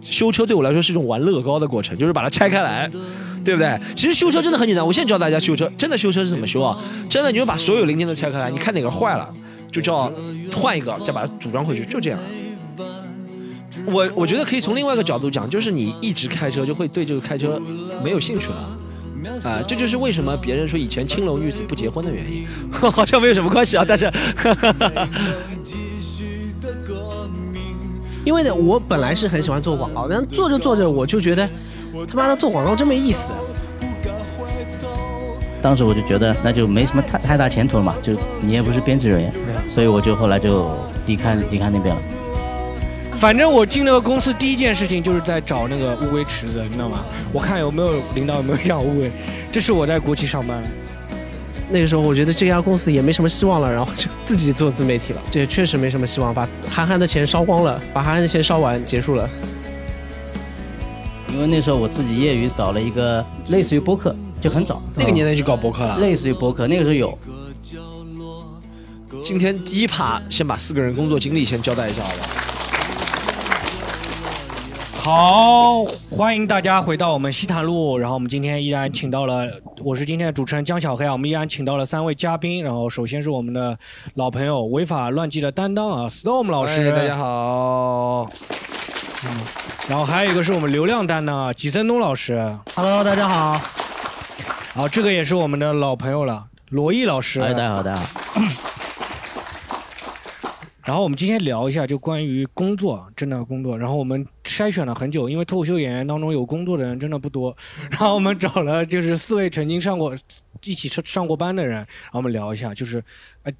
修车对我来说是一种玩乐高的过程，就是把它拆开来，对不对？其实修车真的很简单，我现在教大家修车，真的修车是怎么修啊？真的，你就把所有零件都拆开来，你看哪个坏了，就叫换一个，再把它组装回去，就这样。我我觉得可以从另外一个角度讲，就是你一直开车就会对这个开车没有兴趣了。啊，这就是为什么别人说以前青楼女子不结婚的原因，好像没有什么关系啊。但是，因为呢，我本来是很喜欢做广告，但做着做着我就觉得，他妈的做广告真没意思。当时我就觉得那就没什么太太大前途了嘛，就你也不是编制人员，所以我就后来就离开离开那边了。反正我进那个公司第一件事情就是在找那个乌龟池子，你知道吗？我看有没有领导有没有养乌龟。这是我在国企上班，那个时候我觉得这家公司也没什么希望了，然后就自己做自媒体了。这确实没什么希望，把韩寒的钱烧光了，把韩寒的钱烧完结束了。因为那时候我自己业余搞了一个类似于播客，就很早那个年代就搞播客了。类似于播客，那个时候有。今天第一趴先把四个人工作经历先交代一下，好吧？好，欢迎大家回到我们西坛路。然后我们今天依然请到了，我是今天的主持人江小黑啊。我们依然请到了三位嘉宾。然后首先是我们的老朋友违法乱纪的担当啊，Storm 老师，大家好。嗯，然后还有一个是我们流量担当啊，吉森东老师，Hello，大家好。好，这个也是我们的老朋友了，罗毅老师，大家好，大家好。然后我们今天聊一下，就关于工作，真的工作。然后我们筛选了很久，因为脱口秀演员当中有工作的人真的不多。然后我们找了就是四位曾经上过、一起上上过班的人，然后我们聊一下，就是，哎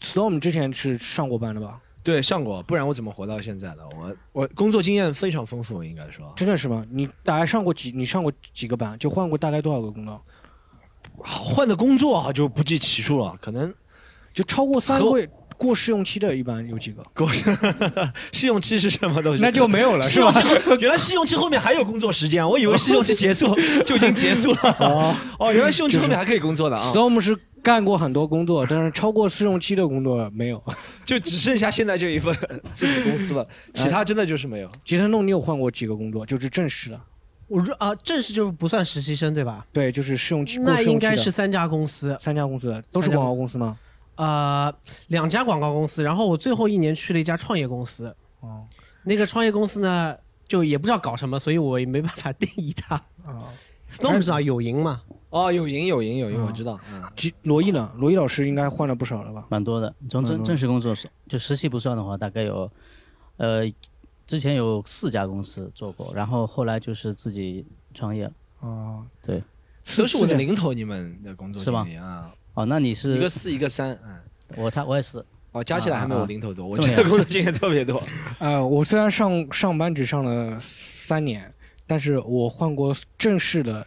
，Storm 之前是上过班的吧？对，上过，不然我怎么活到现在的？我我工作经验非常丰富，应该说。真的是吗？你大概上过几？你上过几个班？就换过大概多少个工作？换的工作就不计其数了，可能就超过三个。过试用期的一般有几个？过 试用期是什么东西？那就没有了，是吧？原来试用期后面还有工作时间，我以为试用期结束 就已经结束了。哦哦，原来试用期后面还可以工作的啊！Storm 是干过很多工作，但是超过试用期的工作没有，就只剩下现在这一份自己公司了，其他真的就是没有。吉森弄，你有换过几个工作？就是正式的。我说啊，正式就是不算实习生对吧？对，就是试用期。那应该是三家公司，三家公司都是广告公司吗？呃，两家广告公司，然后我最后一年去了一家创业公司。哦，那个创业公司呢，就也不知道搞什么，所以我也没办法定义它。啊，Storm 知道有赢嘛？哦，有赢有赢有赢，我知道。嗯，罗毅呢？罗毅老师应该换了不少了吧？蛮多的，从正正式工作就实习不算的话，大概有，呃，之前有四家公司做过，然后后来就是自己创业。哦，对，都是我的零头，你们的工作是吧？啊。哦，那你是一个四一个三，嗯，我差我也是，哦，加起来还没有我零头多，我这个工作经验特别多。呃，我虽然上上班只上了三年，但是我换过正式的，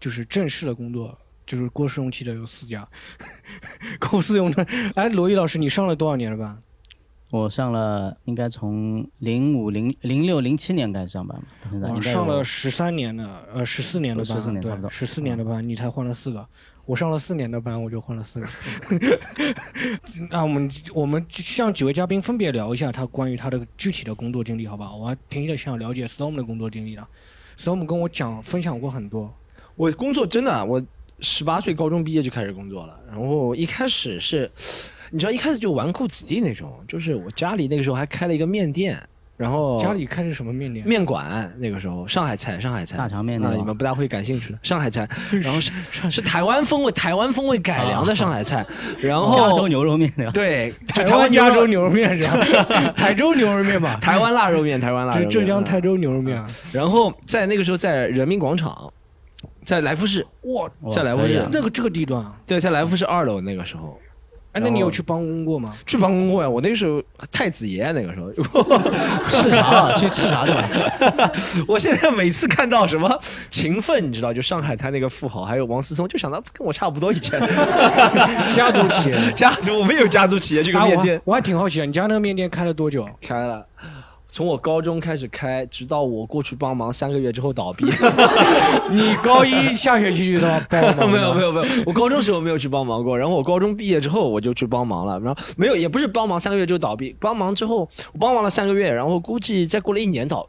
就是正式的工作，就是过试用期的有四家，过试用的。哎，罗毅老师，你上了多少年了班？我上了，应该从零五零零六零七年开始上班我，上了十三年的，呃，十四年的班，十四年差不多，十四年的班，你才换了四个。我上了四年的班，我就换了四个。那我们我们向几位嘉宾分别聊一下他关于他的具体的工作经历，好吧？我还挺想了解 Storm 的工作经历的。Storm 跟我讲分享过很多。我工作真的，我十八岁高中毕业就开始工作了。然后一开始是，你知道一开始就纨绔子弟那种，就是我家里那个时候还开了一个面店。然后家里开的什么面店？面馆那个时候，上海菜，上海菜，大肠面那你们不大会感兴趣的上海菜。然后是是台湾风味，台湾风味改良的上海菜。然后加州牛肉面对，台湾加州牛肉面是吧？台州牛肉面吧？台湾腊肉面，台湾腊肉。浙江台州牛肉面。然后在那个时候，在人民广场，在来福士哇，在来福士那个这个地段，对，在来福士二楼那个时候。哎，那你有去帮工过吗？去帮工过呀，我那时候太子爷那个时候视察，去视察对吧？我现在每次看到什么勤奋，你知道，就上海滩那个富豪，还有王思聪，就想到跟我差不多以前 家族企业，家族我们有家族企业这个面店，我还挺好奇啊，你家那个面店开了多久？开了。从我高中开始开，直到我过去帮忙三个月之后倒闭。你高一下学期就到帮忙？没有没有没有，我高中时候没有去帮忙过。然后我高中毕业之后我就去帮忙了。然后没有，也不是帮忙三个月就倒闭。帮忙之后我帮忙了三个月，然后估计再过了一年倒，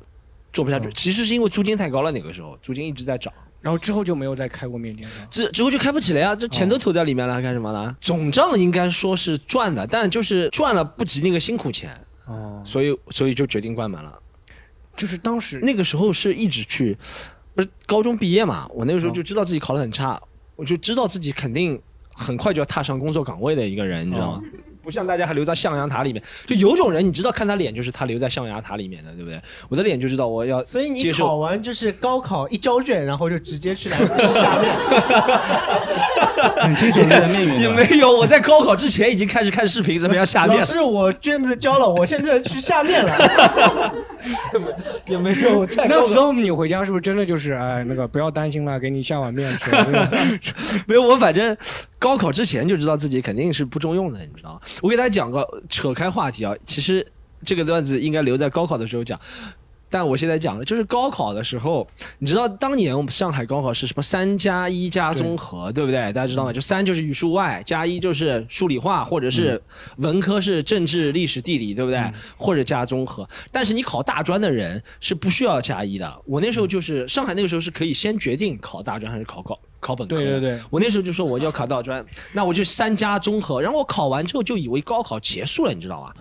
做不下去。其实是因为租金太高了，那个时候租金一直在涨。然后之后就没有再开过面店了。之之后就开不起了呀，这钱都投在里面了，干什么呢？总账应该说是赚的，但就是赚了不及那个辛苦钱。哦，所以所以就决定关门了。就是当时那个时候是一直去，不是高中毕业嘛？我那个时候就知道自己考得很差，我就知道自己肯定很快就要踏上工作岗位的一个人，你知道吗？不像大家还留在象牙塔里面，就有种人，你知道看他脸就是他留在象牙塔里面的，对不对？我的脸就知道我要。所以你考完就是高考一交卷，然后就直接去来下面。很清楚你的命运。也没有，我在高考之前已经开始看视频，怎么样下面？老师，我卷子交了，我现在去下面了。也没有。那 storm 你回家是不是真的就是哎那个不要担心了，给你下碗面吃。没有，我反正。高考之前就知道自己肯定是不中用的，你知道吗？我给 大家讲个扯开话题啊，其实这个段子应该留在高考的时候讲，但我现在讲的就是高考的时候，你知道当年我们上海高考是什么三加一加综合，对不对？大家知道吗？就三就是语数外，加一就是数理化，或者是文科是政治、历史、地理，对不对？或者加综合。但是你考大专的人是不需要加一的。我那时候就是上海那个时候是可以先决定考大专还是考高。考本科，对对对，我那时候就说我要考大专，那我就三加综合，然后我考完之后就以为高考结束了，你知道吧？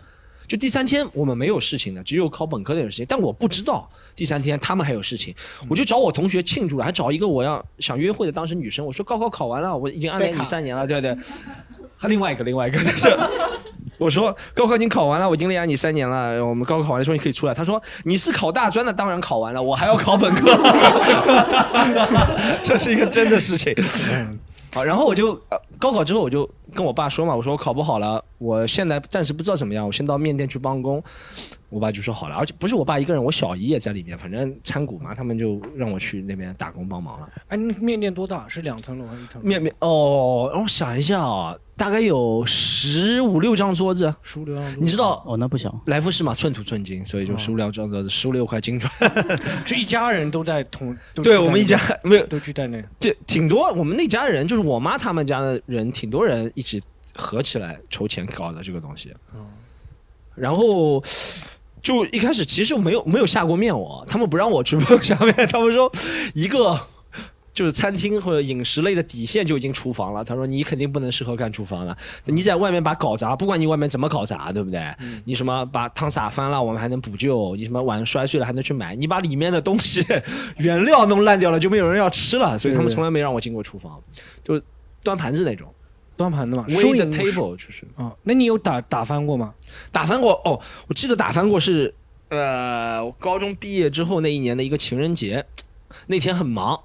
就第三天我们没有事情的，只有考本科的有事情，但我不知道第三天他们还有事情，我就找我同学庆祝了，还找一个我要想约会的当时女生，我说高考考完了，我已经暗恋你三年了，对不对？还另外一个另外一个，但是。我说高考已经考完了，我已经恋爱你三年了。我们高考考完说你可以出来。他说你是考大专的，当然考完了，我还要考本科。这是一个真的事情。好，然后我就高考之后我就跟我爸说嘛，我说我考不好了，我现在暂时不知道怎么样，我先到面店去帮工。我爸就说好了，而且不是我爸一个人，我小姨也在里面，反正参股嘛，他们就让我去那边打工帮忙了。哎，面店多大？是两层楼还是一层？面面哦，让我想一下啊，大概有十五六张桌子。十五六张桌子，你知道哦？那不小。来福士嘛，寸土寸金，所以就十五六张桌子，十五六块金砖。这一家人都在同。对我们一家没有都聚在那。对，挺多。我们那家人就是我妈他们家的人，挺多人一起合起来筹钱搞的这个东西。嗯。然后。就一开始其实没有没有下过面，我他们不让我去下面，他们说一个就是餐厅或者饮食类的底线就已经厨房了。他说你肯定不能适合干厨房了，你在外面把搞砸，不管你外面怎么搞砸，对不对？你什么把汤洒翻了，我们还能补救；你什么碗摔碎了还能去买。你把里面的东西原料弄烂掉了，就没有人要吃了。所以他们从来没让我进过厨房，就端盘子那种。端盘子嘛，收的 table 就是啊，那你有打打翻过吗？打翻过哦，我记得打翻过是呃，我高中毕业之后那一年的一个情人节，那天很忙，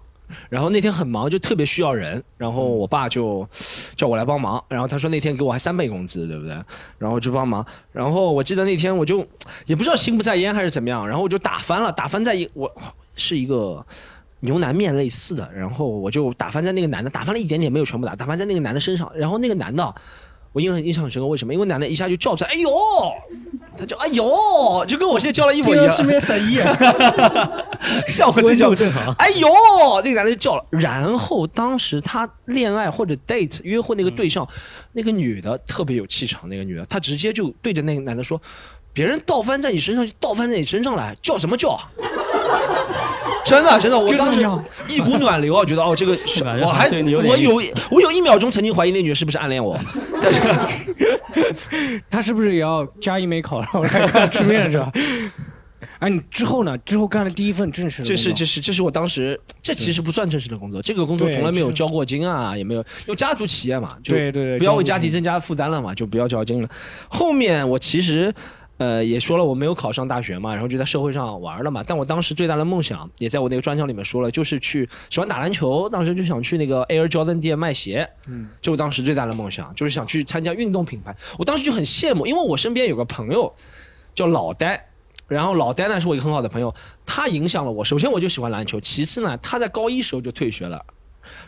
然后那天很忙就特别需要人，然后我爸就叫我来帮忙，然后他说那天给我还三倍工资，对不对？然后就帮忙，然后我记得那天我就也不知道心不在焉还是怎么样，然后我就打翻了，打翻在一我是一个。牛腩面类似的，然后我就打翻在那个男的，打翻了一点点，没有全部打，打翻在那个男的身上。然后那个男的，我印象印象很深刻，为什么？因为男的一下就叫出来，哎呦，他叫哎呦，就跟我现在叫了一模一样。市面三一，像我这叫正常。哎呦，那个男的就叫了。然后当时他恋爱或者 date 约会那个对象，那个女的特别有气场，那个女的，她直接就对着那个男的说：“别人倒翻在你身上，就倒翻在你身上来，叫什么叫？”真的，真的，我当时 一股暖流啊，觉得哦，这个是我还我有我有一秒钟曾经怀疑那女的是不是暗恋我，但是 她是不是也要加一没考然后来看吃面是吧？哎，你之后呢？之后干了第一份正式的，这是这是这是我当时这其实不算正式的工作，这个工作从来没有交过金啊，也没有，因为家族企业嘛，对对对，不要为家庭增加负担了嘛，就不要交金了。后面我其实。呃，也说了我没有考上大学嘛，然后就在社会上玩了嘛。但我当时最大的梦想，也在我那个专场里面说了，就是去喜欢打篮球，当时就想去那个 Air Jordan 店卖鞋。嗯，就我当时最大的梦想，就是想去参加运动品牌。我当时就很羡慕，因为我身边有个朋友叫老呆，然后老呆呢是我一个很好的朋友，他影响了我。首先我就喜欢篮球，其次呢他在高一时候就退学了。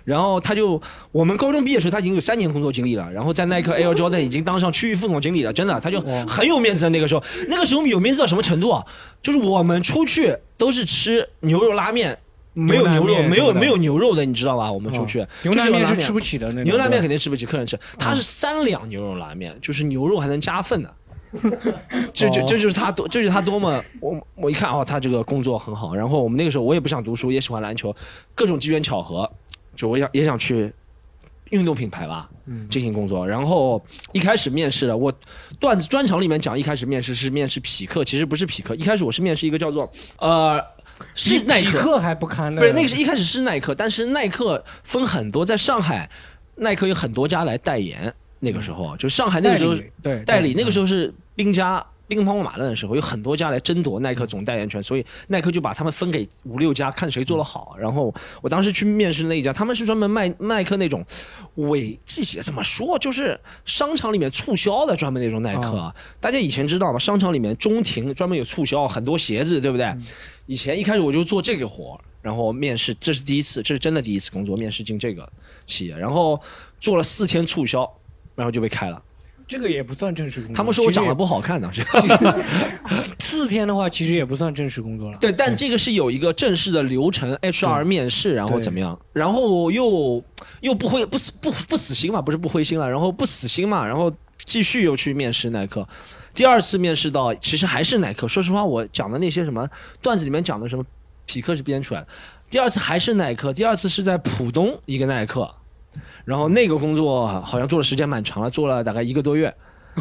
然后他就，我们高中毕业时候他已经有三年工作经历了，然后在耐克 Air Jordan 已经当上区域副总经理了，真的，他就很有面子的那个时候，那个时候有面子到什么程度啊？就是我们出去都是吃牛肉拉面，没有牛肉，没有没有牛肉的，你知道吧？我们出去牛拉面是吃不起的，牛拉面肯定吃不起，客人吃。他是三两牛肉拉面，就是牛肉还能加份的。这这这就是他多，这就是他多么我我一看哦，他这个工作很好。然后我们那个时候我也不想读书，也喜欢篮球，各种机缘巧合，就我想也想去运动品牌吧，进行工作。然后一开始面试的，我段子专场里面讲，一开始面试是面试匹克，其实不是匹克，一开始我是面试一个叫做呃。是耐克还不堪呢，不是那个是一开始是耐克，但是耐克分很多，在上海，耐克有很多家来代言。那个时候就上海那个时候对代理，那个时候是兵家兵荒马乱的时候，有很多家来争夺耐克总代言权，所以耐克就把他们分给五六家，看谁做的好。然后我当时去面试那一家，他们是专门卖耐克那种伪季鞋，怎么说就是商场里面促销的专门那种耐克。大家以前知道吗？商场里面中庭专门有促销，很多鞋子，对不对？以前一开始我就做这个活，然后面试，这是第一次，这是真的第一次工作，面试进这个企业，然后做了四天促销，然后就被开了。这个也不算正式工作。他们说我长得不好看呢。四天的话，其实也不算正式工作了。对，但这个是有一个正式的流程，HR 面试，然后怎么样？然后又又不灰不死不不死心嘛，不是不灰心了，然后不死心嘛，然后继续又去面试耐克。第二次面试到，其实还是耐克。说实话，我讲的那些什么段子里面讲的什么匹克是编出来的。第二次还是耐克，第二次是在浦东一个耐克，然后那个工作好像做的时间蛮长了，做了大概一个多月。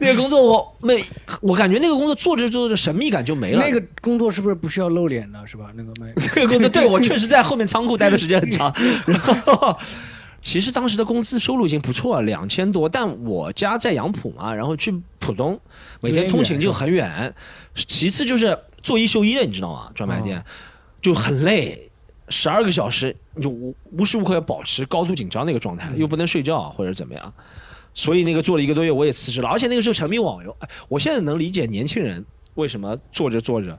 那个工作我没，我感觉那个工作做着做着神秘感就没了。那个工作是不是不需要露脸的，是吧？那个那个工作对我确实在后面仓库待的时间很长，然后。其实当时的工资收入已经不错了，两千多。但我家在杨浦嘛，然后去浦东，每天通勤就很远。其次就是做一休一的，你知道吗？专卖店就很累，十二个小时，就无无时无刻要保持高度紧张那个状态，又不能睡觉或者怎么样。所以那个做了一个多月，我也辞职了。而且那个时候沉迷网游，哎我现在能理解年轻人为什么做着做着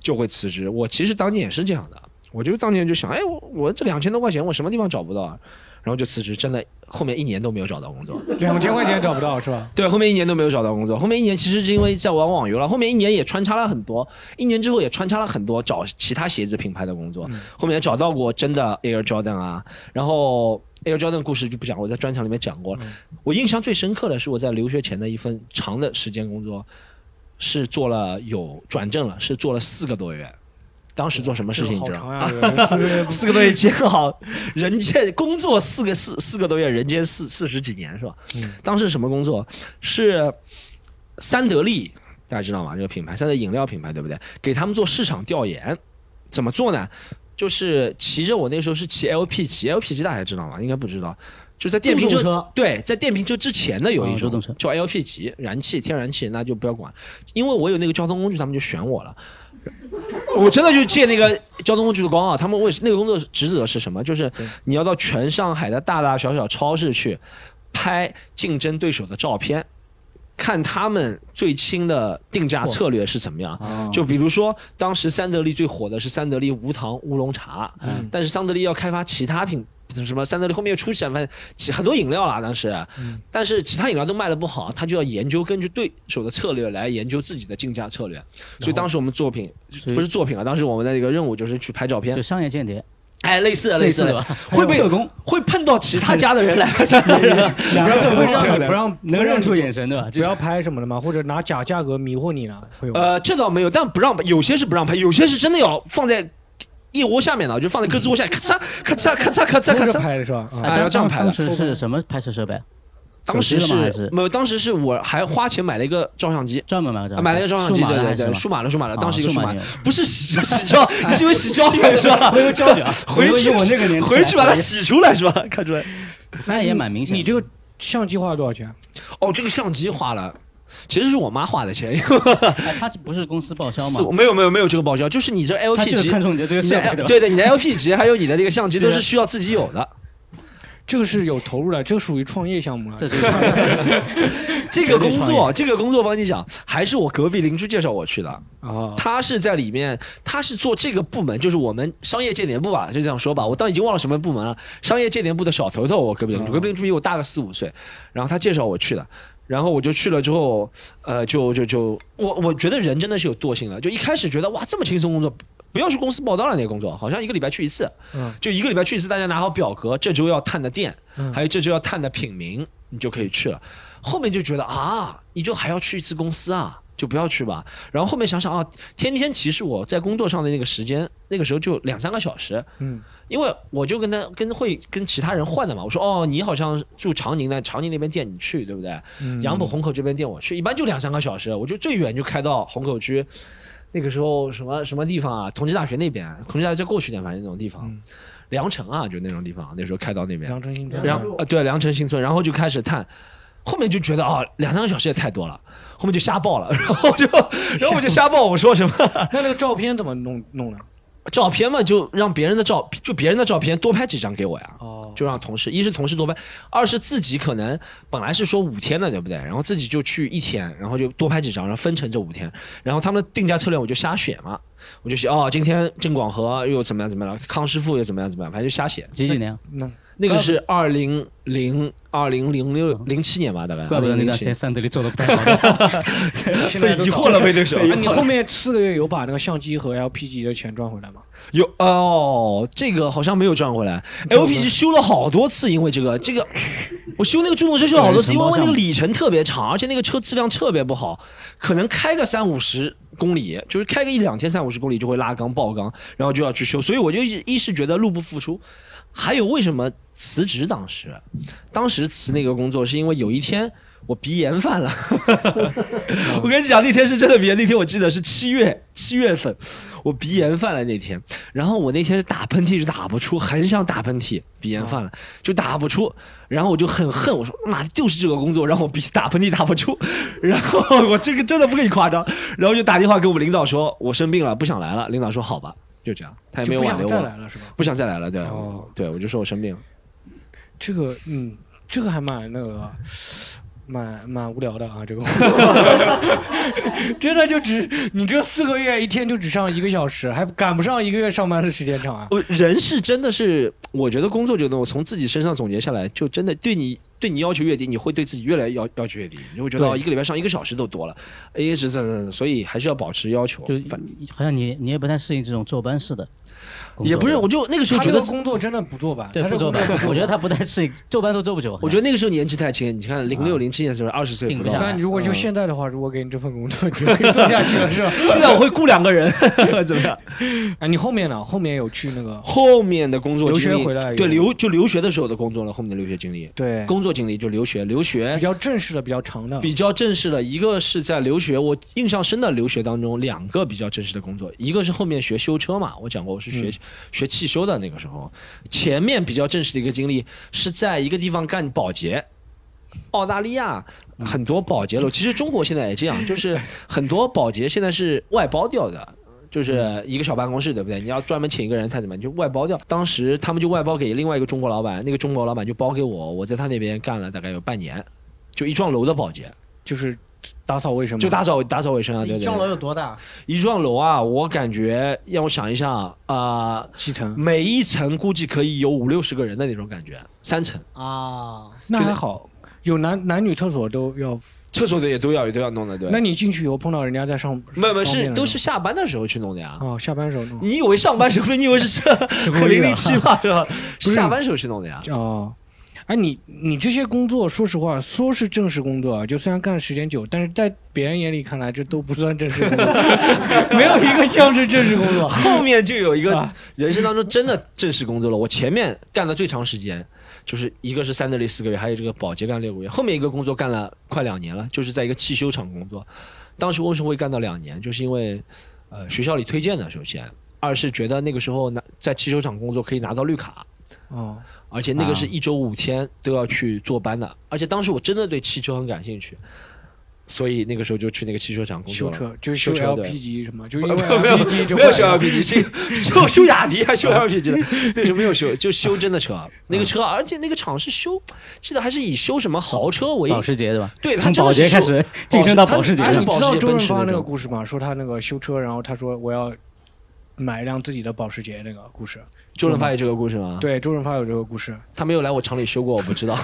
就会辞职。我其实当年也是这样的，我就当年就想，哎，我我这两千多块钱，我什么地方找不到？然后就辞职，真的后面一年都没有找到工作，两千块钱找不到是吧？对，后面一年都没有找到工作。后面一年其实是因为在玩网游了，后面一年也穿插了很多，一年之后也穿插了很多找其他鞋子品牌的工作。后面找到过真的 Air Jordan 啊，然后 Air Jordan 故事就不讲，我在专场里面讲过了。我印象最深刻的是我在留学前的一份长的时间工作，是做了有转正了，是做了四个多月。当时做什么事情？你知道吗？四个多月煎熬，人间工作四个四四个多月，人间四四十几年是吧？当时什么工作？是三得利，大家知道吗？这个品牌，三得饮料品牌，对不对？给他们做市场调研，怎么做呢？就是骑着我那时候是骑 LP 骑，LP 级大家知道吗？应该不知道。就在电瓶车，对，在电瓶车之前的有一种叫 LP 级，燃气天然气，那就不要管，因为我有那个交通工具，他们就选我了。我真的就借那个交通工具的光啊！他们为那个工作职责是什么？就是你要到全上海的大大小小超市去拍竞争对手的照片，看他们最新的定价策略是怎么样。就比如说，当时三得利最火的是三得利无糖乌龙茶，但是三得利要开发其他品。什么三得利后面又出现反正很多饮料啦，当时，但是其他饮料都卖的不好，他就要研究根据对手的策略来研究自己的竞价策略。所以当时我们作品不是作品啊，当时我们的一个任务就是去拍照片，就商业间谍，哎，类似的类似的，会不会碰到其他家的人来，两个会让你不让能认出眼神对吧？不要拍什么的吗？或者拿假价格迷惑你呢？呃，这倒没有，但不让有些是不让拍，有些是真的要放在。一窝下面的，就放在胳肢窝下，咔嚓咔嚓咔嚓咔嚓咔嚓拍的是吧？啊，要这样拍的。当时是什么拍摄设备？当时是没有，当时是我还花钱买了一个照相机，专门买了，买了一个照相机，对对对，数码的数码的，当时一个数码，不是洗 洗胶，你是因为洗胶片是吧？回去我那个年回去把它洗出来是吧？看出来，那也蛮明显。你这个相机花了多少钱？哦，这个相机花了。其实是我妈花的钱，他不是公司报销吗？没有没有没有这个报销，就是你这 LP 级，看中你的这个设备，对对，你的 LP 级还有你的那个相机都是需要自己有的。这个是有投入的，这个属于创业项目了。这个工作，这个工作帮你讲，还是我隔壁邻居介绍我去的啊。他是在里面，他是做这个部门，就是我们商业间谍部吧，就这样说吧。我当已经忘了什么部门了，商业间谍部的小头头，我隔壁邻居，隔壁邻居比我大个四五岁，然后他介绍我去的。然后我就去了之后，呃，就就就我我觉得人真的是有惰性了，就一开始觉得哇这么轻松工作，不要去公司报道了那个工作，好像一个礼拜去一次，嗯，就一个礼拜去一次，大家拿好表格，这周要探的店，还有这周要探的品名，你就可以去了。后面就觉得啊，你就还要去一次公司啊，就不要去吧。然后后面想想啊，天天其实我在工作上的那个时间，那个时候就两三个小时，嗯，因为我就跟他跟会跟其他人换的嘛。我说哦，你好像住长宁的，长宁那边店你去对不对？杨浦虹口这边店我去，一般就两三个小时，我就最远就开到虹口区。那个时候什么什么地方啊？同济大学那边，同济大学再过去点，反正那种地方，良城啊，就那种地方。那时候开到那边，良城新村，然后啊对，良城新村，然后就开始探，后面就觉得啊，两三个小时也太多了，后面就瞎报了，然后就，然后我就瞎报，我说什么？那那个照片怎么弄弄的？照片嘛，就让别人的照，就别人的照片多拍几张给我呀。哦，就让同事，一是同事多拍，二是自己可能本来是说五天的，对不对？然后自己就去一天，然后就多拍几张，然后分成这五天。然后他们的定价策略我就瞎选嘛，我就写哦，今天郑广和又怎么样怎么样了，康师傅又怎么样怎么样，反正就瞎写。几几年？那那个是二零零二零零六零七年吧，大概。怪不得那段时间三德里做的不太好。现在疑惑 了呗，那时候。你后面四个月有把那个相机和 LPG 的钱赚回来吗？有哦，这个好像没有赚回来。LPG 修了好多次，因为这个这个，我修那个助动车修了好多次，因为那个里程特别长，而且那个车质量特别不好，可能开个三五十公里，就是开个一两天三五十公里就会拉缸爆缸，然后就要去修。所以我就一是觉得入不敷出。还有为什么辞职？当时，当时辞那个工作是因为有一天我鼻炎犯了。我跟你讲，那天是真的鼻炎。那天我记得是七月七月份，我鼻炎犯了那天。然后我那天是打喷嚏是打不出，很想打喷嚏，鼻炎犯了就打不出。然后我就很恨，我说妈就是这个工作让我鼻打喷嚏打不出。然后我这个真的不跟你夸张。然后就打电话给我们领导说，我生病了，不想来了。领导说好吧。就这样，他也没有挽留我，不想再来了，对，对，我就说我生病了。这个，嗯，这个还蛮那个。蛮蛮无聊的啊，这个 真的就只你这四个月一天就只上一个小时，还赶不上一个月上班的时间长啊！人是真的是，我觉得工作这个东西，从自己身上总结下来，就真的对你对你要求越低，你会对自己越来越要要求越低，你会觉得一个礼拜上一个小时都多了，哎，是这这，所以还是要保持要求。就好像你你也不太适应这种坐班式的。也不是，我就那个时候觉得工作真的不做吧，对，不做吧。我觉得他不太适应，坐班都坐不久。我觉得那个时候年纪太轻，你看零六零七年的时候二十岁，那你如果就现在的话，如果给你这份工作，你可以做下去了，是吧？现在我会雇两个人，怎么样？啊，你后面呢？后面有去那个后面的工作留学回来？对，留就留学的时候的工作了，后面的留学经历。对，工作经历就留学，留学比较正式的，比较长的。比较正式的一个是在留学，我印象深的留学当中，两个比较正式的工作，一个是后面学修车嘛，我讲过我是学学汽修。的那个时候，前面比较正式的一个经历是在一个地方干保洁，澳大利亚很多保洁楼，其实中国现在也这样，就是 很多保洁现在是外包掉的，就是一个小办公室，对不对？你要专门请一个人，他怎么就外包掉？当时他们就外包给另外一个中国老板，那个中国老板就包给我，我在他那边干了大概有半年，就一幢楼的保洁，就是。打扫卫生就打扫打扫卫生啊！对对。一幢楼有多大？一幢楼啊，我感觉让我想一下啊，七层，每一层估计可以有五六十个人的那种感觉，三层啊，那还好，有男男女厕所都要，厕所的也都要也都要弄的，对。那你进去以后碰到人家在上，没没是都是下班的时候去弄的呀。哦，下班时候弄。你以为上班时候？你以为是 零零七吗？是吧？下班时候去弄的呀。哦。哎，你你这些工作，说实话，说是正式工作啊，就虽然干的时间久，但是在别人眼里看来，这都不算正式工作，没有一个像是正式工作。后面就有一个人生当中真的正式工作了。我前面干的最长时间，就是一个是三德利四个月，还有这个保洁干六个月。后面一个工作干了快两年了，就是在一个汽修厂工作。当时为什么会干到两年？就是因为，呃，学校里推荐的，首先，二是觉得那个时候拿在汽修厂工作可以拿到绿卡。哦。而且那个是一周五天都要去坐班的，而且当时我真的对汽车很感兴趣，所以那个时候就去那个汽车厂工作。修车就是修 LPG 什么？就因为没有没有修 LPG，修修雅迪还修 LPG，那时候没有修，就修真的车。那个车，而且那个厂是修，记得还是以修什么豪车为保时捷对吧？对，从保时捷开始晋升到保时捷。你知道周润发那个故事吗？说他那个修车，然后他说我要买一辆自己的保时捷那个故事。周润发有这个故事吗？对，周润发有这个故事。他没有来我厂里修过，我不知道。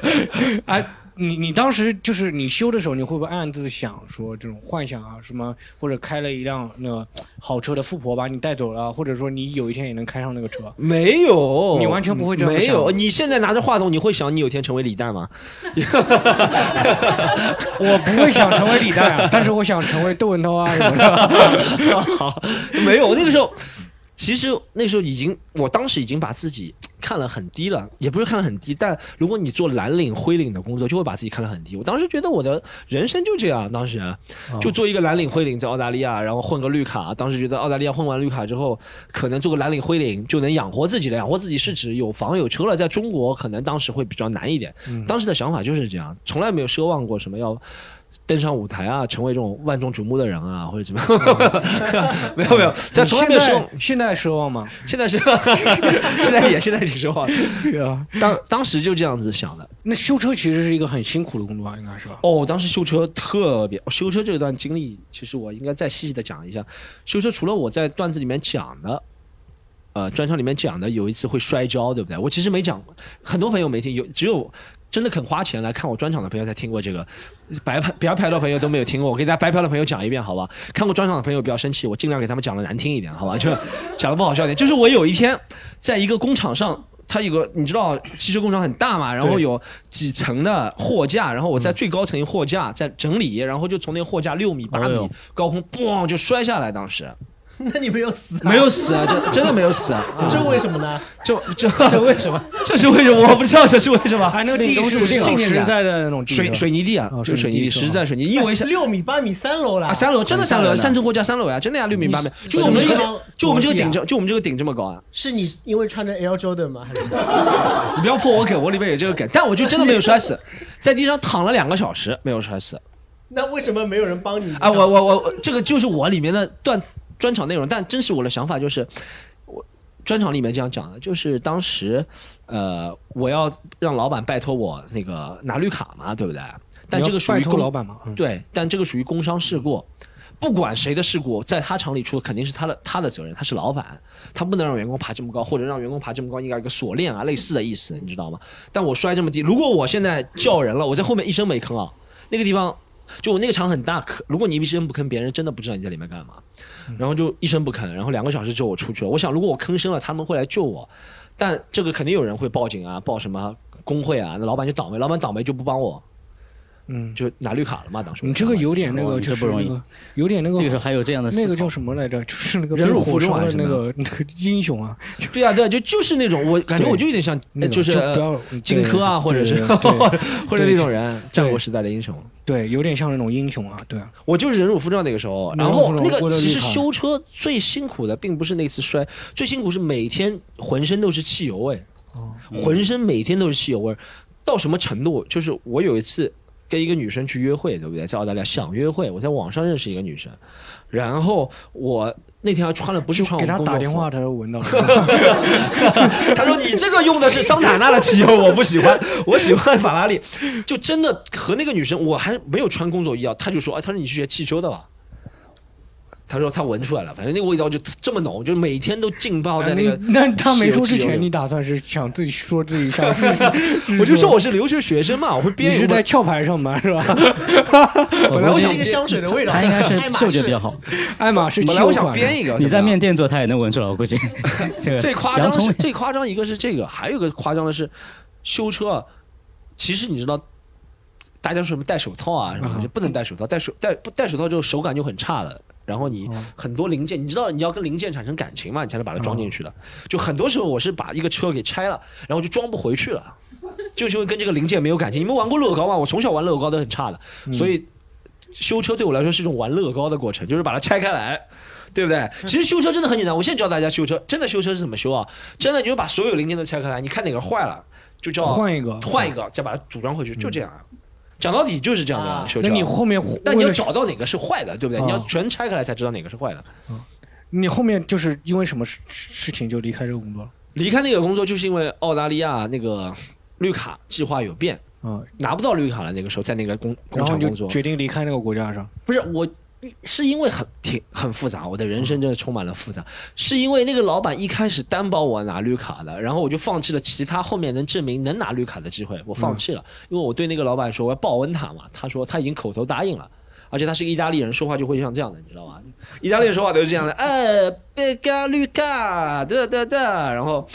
哎，你你当时就是你修的时候，你会不会暗自想说这种幻想啊什么，或者开了一辆那个好车的富婆把你带走了，或者说你有一天也能开上那个车？没有，你完全不会这样想没有，你现在拿着话筒，你会想你有一天成为李诞吗？我不会想成为李诞啊，但是我想成为窦文涛啊什么的。好，没有，那个时候。其实那时候已经，我当时已经把自己看了很低了，也不是看了很低，但如果你做蓝领、灰领的工作，就会把自己看得很低。我当时觉得我的人生就这样，当时就做一个蓝领、灰领，在澳大利亚，然后混个绿卡。当时觉得澳大利亚混完绿卡之后，可能做个蓝领、灰领就能养活自己了。养活自己是指有房有车了。在中国，可能当时会比较难一点。当时的想法就是这样，从来没有奢望过什么要。登上舞台啊，成为这种万众瞩目的人啊，或者怎么样？没 有没有，在从来没有奢望。现在奢望吗？现在是，现在也现在挺奢望。对啊，当当时就这样子想的。那修车其实是一个很辛苦的工作，应该是吧？哦，当时修车特别，修车这段经历，其实我应该再细细的讲一下。修车除了我在段子里面讲的，呃，专场里面讲的，有一次会摔跤，对不对？我其实没讲，很多朋友没听，有只有。真的肯花钱来看我专场的朋友才听过这个，白拍白嫖的朋友都没有听过。我给大家白嫖的朋友讲一遍，好吧？看过专场的朋友不要生气，我尽量给他们讲的难听一点，好吧？就讲的不好笑点。就是我有一天在一个工厂上，它有个你知道汽车工厂很大嘛，然后有几层的货架，然后我在最高层一货架在整理，然后就从那货架六米八米高空，嘣就摔下来，当时。那你没有死？没有死啊，真真的没有死啊！这为什么呢？这这这为什么？这是为什么？我不知道这是为什么。还那个地是实在的那种水水泥地啊，就水泥地，实在水泥。因为是六米八米三楼了啊，三楼真的三楼，三层货架三楼呀，真的呀，六米八米。就我们这个，就我们这个顶，就我们这个顶这么高啊。是你因为穿着 Air Jordan 吗？还是？你不要破我梗，我里面有这个梗，但我就真的没有摔死，在地上躺了两个小时没有摔死。那为什么没有人帮你？啊，我我我，这个就是我里面的段。专场内容，但真实我的想法就是，我专场里面这样讲的，就是当时，呃，我要让老板拜托我那个拿绿卡嘛，对不对？但这个属于工老板嘛，对，但这个属于工伤事故，不管谁的事故，在他厂里出，肯定是他的他的责任，他是老板，他不能让员工爬这么高，或者让员工爬这么高，应该有个锁链啊，类似的意思，你知道吗？但我摔这么低，如果我现在叫人了，我在后面一声没吭啊，那个地方。就我那个厂很大，可如果你一声不吭，别人真的不知道你在里面干嘛。然后就一声不吭，然后两个小时之后我出去了。我想，如果我吭声了，他们会来救我。但这个肯定有人会报警啊，报什么工会啊？那老板就倒霉，老板倒霉就不帮我。嗯，就拿绿卡了嘛，当时。你这个有点那个，就是那个，有点那个。这个时候还有这样的。那个叫什么来着？就是那个忍辱负重的那个那个英雄啊。对啊，对啊，就就是那种，我感觉我就有点像，就是荆轲啊，或者是 或者那种人，战国时代的英雄。对，有点像那种英雄啊。对啊，我就是忍辱负重那个时候。然后那个其实修车最辛苦的，并不是那次摔，最辛苦是每天浑身都是汽油味。哦。浑身每天都是汽油味，到什么程度？就是我有一次。跟一个女生去约会，对不对？在澳大利亚想约会，我在网上认识一个女生，然后我那天还穿了不是穿给她打电话，她说闻到，他说你这个用的是桑塔纳的汽油，我不喜欢，我喜欢法拉利，就真的和那个女生，我还没有穿工作衣啊，他就说，哎，他说你是学汽车的吧？他说他闻出来了，反正那个味道就这么浓，就每天都浸泡在那个。那他没说之前，你打算是想自己说自己像？我就说我是留学学生嘛，我会编。你是在壳牌上班是吧？本来我想一个香水的味道，他应该是嗅觉比较好。爱马仕。本来我想编一个。你在面店做，他也能闻出来，我估计。最夸张是最夸张一个是这个，还有个夸张的是修车。其实你知道，大家说什么戴手套啊什么，就不能戴手套，戴手戴不戴手套之后手感就很差的。然后你很多零件，你知道你要跟零件产生感情嘛，你才能把它装进去的。就很多时候我是把一个车给拆了，然后就装不回去了，就是因为跟这个零件没有感情。你们玩过乐高吗？我从小玩乐高都很差的，所以修车对我来说是一种玩乐高的过程，就是把它拆开来，对不对？其实修车真的很简单，我现在教大家修车，真的修车是怎么修啊？真的，你就把所有零件都拆开来，你看哪个坏了，就叫换一个，换一个，再把它组装回去，就这样。讲到底就是这样的修车。那你后面，但你要找到哪个是坏的，对不对？你要全拆开来才知道哪个是坏的。你后面就是因为什么事事情就离开这个工作了？离开那个工作就是因为澳大利亚那个绿卡计划有变，啊，拿不到绿卡了。那个时候在那个工工厂工作，决定离开那个国家是吧？不是我，是因为很挺很复杂，我的人生真的充满了复杂。是因为那个老板一开始担保我拿绿卡的，然后我就放弃了其他后面能证明能拿绿卡的机会，我放弃了，因为我对那个老板说我要报恩他嘛，他说他已经口头答应了，而且他是个意大利人，说话就会像这样的，你知道吗？意大利人说话都是这样的，呃，贝加绿卡，哒哒哒，然后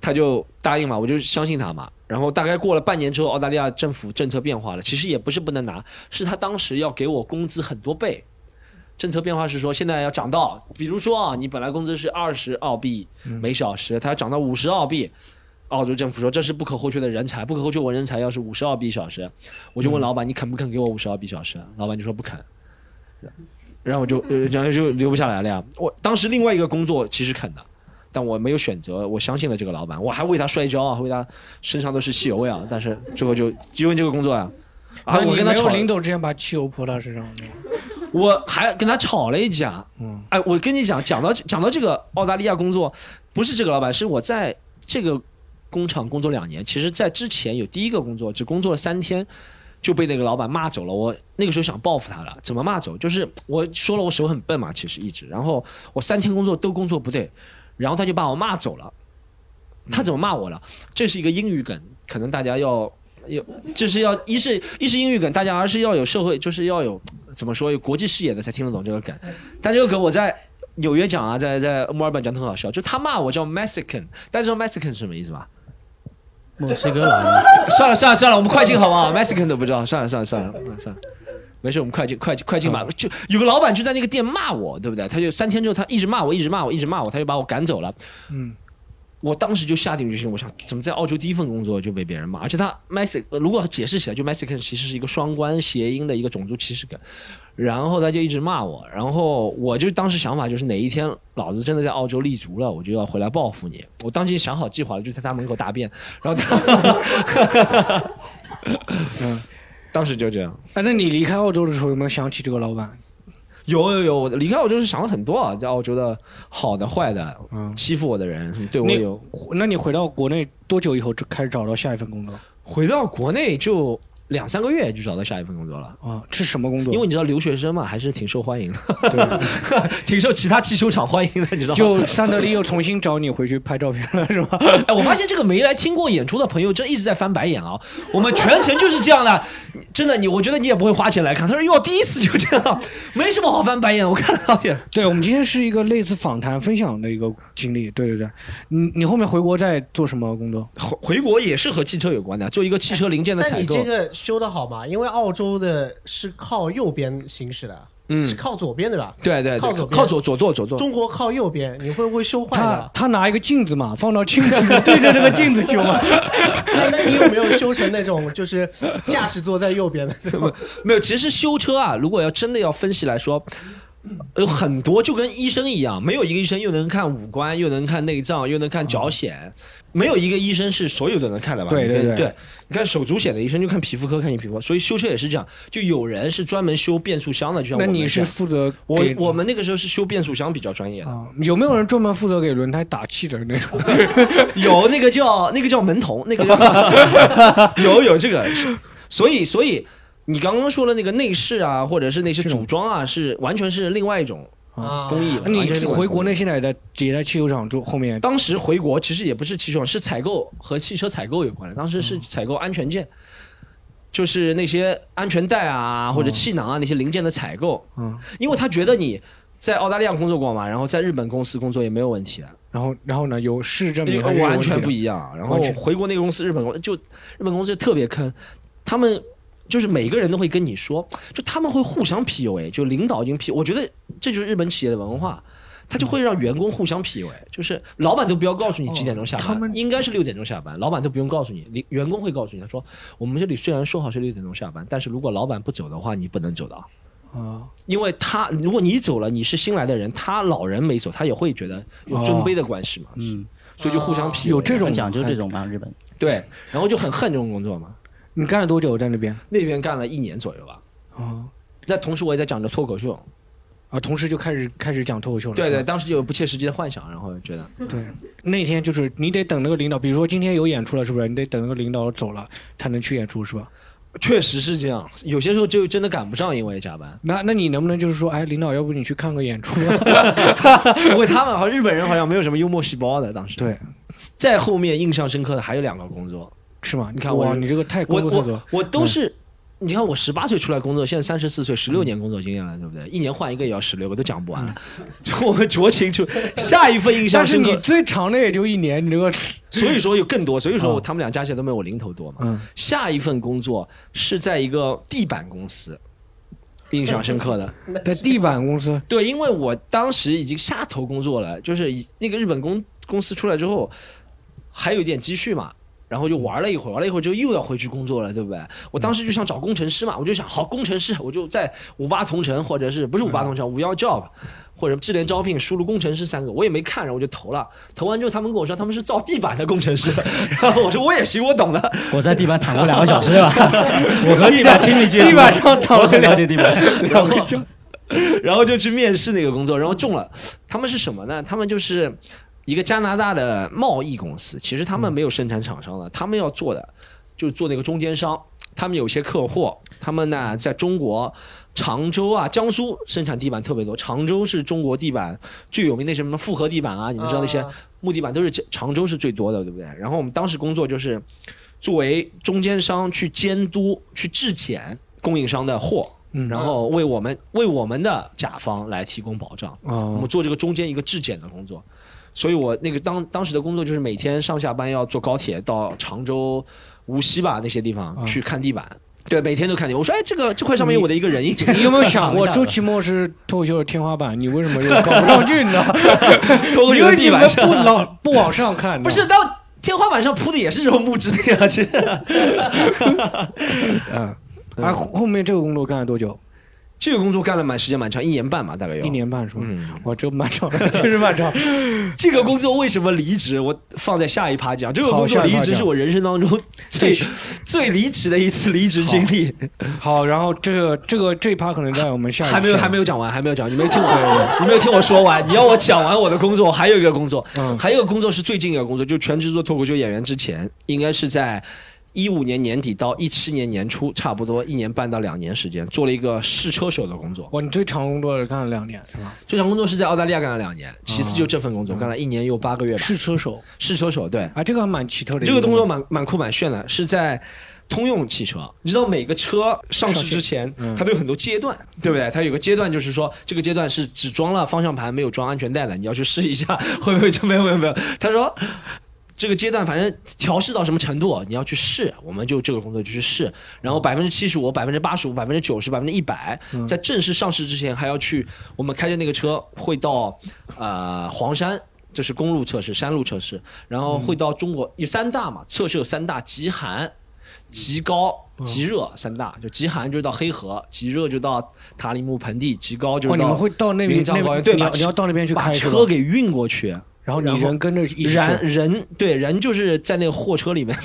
他就答应嘛，我就相信他嘛。然后大概过了半年之后，澳大利亚政府政策变化了，其实也不是不能拿，是他当时要给我工资很多倍。政策变化是说，现在要涨到，比如说啊，你本来工资是二十澳币每小时，它要涨到五十澳币。澳洲政府说这是不可或缺的人才，不可或缺我人才要是五十澳币小时，我就问老板你肯不肯给我五十澳币小时？老板就说不肯，然后我就然后就留不下来了呀。我当时另外一个工作其实肯的，但我没有选择，我相信了这个老板，我还为他摔跤啊，为他身上都是汽油味啊，但是最后就因为这个工作呀。啊！我跟他吵，领导之前把汽油泼他身上。我还跟他吵了一架。嗯，哎，我跟你讲，讲到讲到这个澳大利亚工作，不是这个老板，是我在这个工厂工作两年。其实，在之前有第一个工作，只工作了三天，就被那个老板骂走了。我那个时候想报复他了，怎么骂走？就是我说了，我手很笨嘛，其实一直。然后我三天工作都工作不对，然后他就把我骂走了。他怎么骂我了？这是一个英语梗，可能大家要。有，就是要一是一是英语梗，大家而是要有社会，就是要有怎么说有国际视野的才听得懂这个梗。但这个梗我在纽约讲啊，在在墨尔本讲的很好笑，就他骂我叫 Mexican，大家知道 Mexican 是什么意思吧？墨西哥佬。算了算了算了，我们快进好不好？Mexican 都不知道，算了算了算了算了，没事，我们快进快进快进吧。就有个老板就在那个店骂我，对不对？他就三天之后，他一直骂我，一直骂我，一直骂我，他就把我赶走了。嗯。我当时就下定决心，我想怎么在澳洲第一份工作就被别人骂，而且他 Mexican 如果解释起来，就 Mexican 其实是一个双关谐音的一个种族歧视梗，然后他就一直骂我，然后我就当时想法就是哪一天老子真的在澳洲立足了，我就要回来报复你。我当时想好计划了，就在他门口大便，然后他，嗯，当时就这样。哎，那你离开澳洲的时候有没有想起这个老板？有有有，我离开澳洲是想了很多啊，在澳洲的好的坏的，嗯，欺负我的人对我有。那你回到国内多久以后就开始找到下一份工作？回到国内就。两三个月就找到下一份工作了啊！是什么工作？因为你知道留学生嘛，还是挺受欢迎的，对，挺受其他汽修厂欢迎的，你知道吗？就三德利又重新找你回去拍照片了，是吧？哎，我发现这个没来听过演出的朋友，这一直在翻白眼啊！我们全程就是这样的，真的，你我觉得你也不会花钱来看。他说哟，第一次就这样，没什么好翻白眼。我看了导演，对我们今天是一个类似访谈分享的一个经历，对对对。你你后面回国在做什么工作？回回国也是和汽车有关的，做一个汽车零件的采购。你这个修的好嘛？因为澳洲的是靠右边行驶的，嗯，是靠左边对吧？对对，靠左靠左左座左座。中国靠右边，你会不会修坏他他拿一个镜子嘛，放到镜子对着这个镜子修嘛。那那你有没有修成那种就是驾驶座在右边的？没有，其实修车啊，如果要真的要分析来说。有很多就跟医生一样，没有一个医生又能看五官，又能看内脏，又能看脚癣，没有一个医生是所有的能看的吧？对对对，你看手足癣的医生就看皮肤科，看你皮肤，所以修车也是这样，就有人是专门修变速箱的，就像那你是负责我我们那个时候是修变速箱比较专业的，有没有人专门负责给轮胎打气的那种？有那个叫那个叫门童，那个 有有这个，所以所以。你刚刚说的那个内饰啊，或者是那些组装啊，是完全是另外一种啊工艺。你回国内现在也在也在汽修厂做后面？当时回国其实也不是汽修厂，是采购和汽车采购有关的。当时是采购安全件，就是那些安全带啊或者气囊啊那些零件的采购。嗯，因为他觉得你在澳大利亚工作过嘛，然后在日本公司工作也没有问题。然后然后呢，有事证明完全不一样。然后回国那个公司，日本公就日本公司就特别坑，他们。就是每个人都会跟你说，就他们会互相 PUA，就领导已经 P，我觉得这就是日本企业的文化，他就会让员工互相 PUA，就是老板都不要告诉你几点钟下班，应该是六点钟下班，老板都不用告诉你，员工会告诉你，他说我们这里虽然说好是六点钟下班，但是如果老板不走的话，你不能走的。啊，因为他如果你走了，你是新来的人，他老人没走，他也会觉得有尊卑的关系嘛，嗯，所以就互相 PUA，有这种讲究这种吗？日本。对，然后就很恨这种工作嘛。你干了多久在那边？那边干了一年左右吧。啊，那同时我也在讲着脱口秀，啊，同时就开始开始讲脱口秀了。对对，当时就有不切实际的幻想，然后觉得，对，那天就是你得等那个领导，比如说今天有演出了，是不是？你得等那个领导走了才能去演出，是吧？确实是这样，有些时候就真的赶不上，因为加班。那那你能不能就是说，哎，领导，要不你去看个演出？因为他们好像日本人好像没有什么幽默细胞的，当时。对，在后面印象深刻的还有两个工作，是吗？你看我，你这个太我我我都是。你看我十八岁出来工作，现在三十四岁，十六年工作经验了，对不对？一年换一个也要十六个，都讲不完。就我们酌情就下一份印象深刻，你最长的也就一年，你这个，所以说有更多，所以说他们俩加起来都没有我零头多嘛。嗯。下一份工作是在一个地板公司，印象深刻的，在地板公司。对，因为我当时已经下头工作了，就是那个日本公公司出来之后，还有一点积蓄嘛。然后就玩了一会儿，玩了一会儿之后又要回去工作了，对不对？我当时就想找工程师嘛，我就想，好，工程师，我就在五八同城或者是不是五八同城，五幺 job 或者智联招聘输入工程师三个，我也没看，然后我就投了。投完之后，他们跟我说他们是造地板的工程师，然后我说我也行，我懂的。我在地板躺过两个小时，对吧？我和地板亲密接触，地板上躺了了解地板，然后就 然后就去面试那个工作，然后中了。他们是什么呢？他们就是。一个加拿大的贸易公司，其实他们没有生产厂商的，他们要做的就是做那个中间商。他们有些客户，他们呢在中国常州啊、江苏生产地板特别多。常州是中国地板最有名的什么复合地板啊，你们知道那些木地板都是常州是最多的，对不对？然后我们当时工作就是作为中间商去监督、去质检供应商的货，然后为我们为我们的甲方来提供保障。我们做这个中间一个质检的工作。所以我那个当当时的工作就是每天上下班要坐高铁到常州、无锡吧那些地方去看地板，对，每天都看地。我说，哎，这个这块上面有我的一个人影。你有没有想过，周奇墨是脱口秀的天花板，你为什么又搞不上去呢？脱口秀地板不老不往上看，不是到天花板上铺的也是这种木质的呀，其实。嗯，啊，后面这个工作干了多久？这个工作干了蛮时间蛮长，一年半嘛，大概有。一年半是吧？嗯，哇，这蛮长，确实蛮长。这个工作为什么离职？我放在下一趴讲。这个工作离职是我人生当中最最离奇的一次离职经历。好，然后这个这个这一趴可能在我们下还没有还没有讲完，还没有讲，你没有听我，你没有听我说完。你要我讲完我的工作，还有一个工作，还有一个工作是最近一个工作，就全职做脱口秀演员之前，应该是在。一五年年底到一七年年初，差不多一年半到两年时间，做了一个试车手的工作。哇，你最长工作是干了两年是吧？最长工作是在澳大利亚干了两年，其次就这份工作干了一年又八个月。试车手，试车手，对。啊，这个还蛮奇特的。这个工作蛮蛮酷蛮炫的，是在通用汽车。你知道每个车上市之前，它都有很多阶段，对不对？它有个阶段就是说，这个阶段是只装了方向盘没有装安全带的，你要去试一下会不会就没有没有没有。他说。这个阶段反正调试到什么程度，你要去试，我们就这个工作就去试。然后百分之七十五、百分之八十五、百分之九十、百分之一百，在正式上市之前还要去，我们开着那个车会到呃黄山，这是公路测试、山路测试，然后会到中国有三大嘛，测试有三大：极寒、极高、极热三大。就极寒就是到黑河，极热就到塔里木盆地，极高就是到你们会到那边对，你要你要到那边去把车给运过去。然后你人跟着然人对人就是在那个货车里面，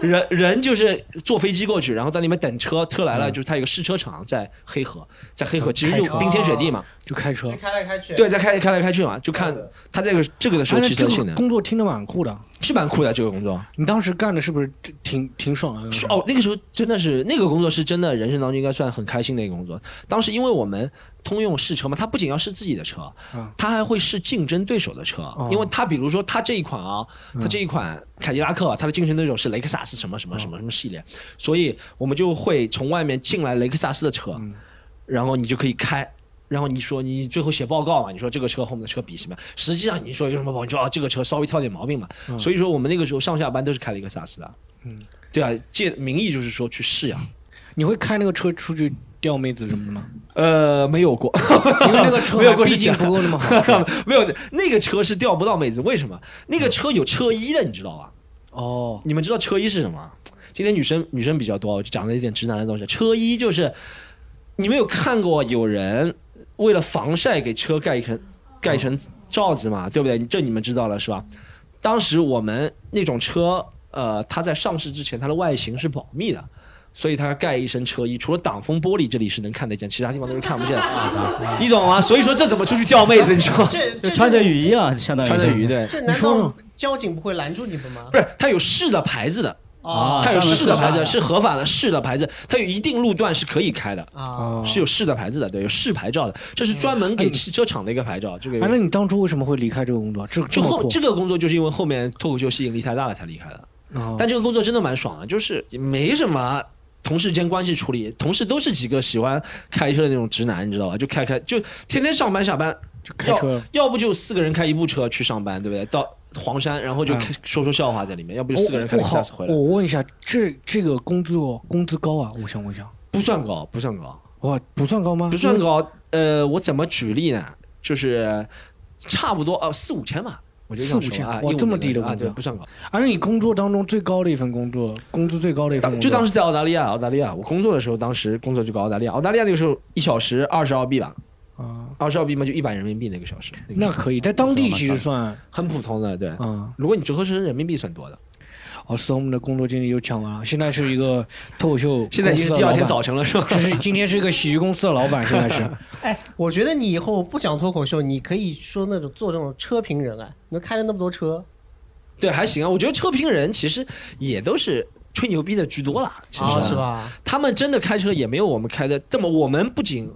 人人就是坐飞机过去，然后在那边等车，车来了就是他有个试车场在黑河，在黑河其实就冰天雪地嘛，就开车开来开去，对，再开开来开去嘛，就看他这个这个的时候汽车性能。工作听着蛮酷的，是蛮酷的这个工作。你当时干的是不是挺挺爽啊？哦，那个时候真的是那个工作是真的人生当中应该算很开心的一个工作。当时因为我们。通用试车嘛，他不仅要试自己的车，他还会试竞争对手的车。因为他比如说他这一款啊，他这一款凯迪拉克，他的竞争对手是雷克萨斯什么什么什么什么系列，所以我们就会从外面进来雷克萨斯的车，然后你就可以开，然后你说你最后写报告嘛，你说这个车和我们的车比什么？实际上你说有什么毛病？你说啊这个车稍微挑点毛病嘛。所以说我们那个时候上下班都是开雷克萨斯的。嗯，对啊，借名义就是说去试呀。你会开那个车出去？钓妹子什么的吗？呃，没有过，因为那个车 没有过是不够的吗？没有，那个车是钓不到妹子。为什么？那个车有车衣的，你知道吧？哦，你们知道车衣是什么？今天女生女生比较多，我就讲了一点直男的东西。车衣就是你们有看过有人为了防晒给车盖一层盖一层罩子嘛？对不对？这你们知道了是吧？当时我们那种车，呃，它在上市之前，它的外形是保密的。所以它盖一身车衣，除了挡风玻璃这里是能看得见，其他地方都是看不见的。你懂吗？所以说这怎么出去钓妹子？你说这穿着雨衣啊，相当于穿着雨衣。对，这难道交警不会拦住你们吗？不是，他有试的牌子的。啊，它有市的牌子，是合法的市的牌子，它有一定路段是可以开的。啊，是有市的牌子的，对，有市牌照的，这是专门给汽车厂的一个牌照。这个哎，那你当初为什么会离开这个工作？这就后这个工作就是因为后面脱口秀吸引力太大了才离开的。哦但这个工作真的蛮爽的，就是没什么同事间关系处理，同事都是几个喜欢开车的那种直男，你知道吧？就开开就天天上班下班就开车要，要不就四个人开一部车去上班，对不对？到黄山，然后就说说笑话在里面，要不就四个人开我好雷克萨斯回，来，我问一下，这这个工作工资高啊？我想问一下，不算高，不算高，哇，不算高吗？不算高。呃，我怎么举例呢？就是差不多哦，四五千吧。我就这样四五千说啊，哇这么低的工资不算高。而是你工作当中最高的一份工作，工资最高的一份工作，就当时在澳大利亚，澳大利亚，我工作的时候，当时工作就搞澳大利亚，澳大利亚那个时候一小时二十澳币吧，啊，二十澳币嘛就一百人民币那个小时，个时那可以，在当地其实算很普通的，对。嗯。如果你折合成人民币算多的，哦，是我们的工作经历又讲完了，现在是一个 脱口秀，现在已经是第二天早，晨了，是吧？这是今天是一个喜剧公司的老板，现在是哎，我觉得你以后不讲脱口秀，你可以说那种做这种车评人啊，能开了那么多车，对，还行啊。我觉得车评人其实也都是吹牛逼的居多啦，其实、啊，是？吧？他们真的开车也没有我们开的这么，我们不仅。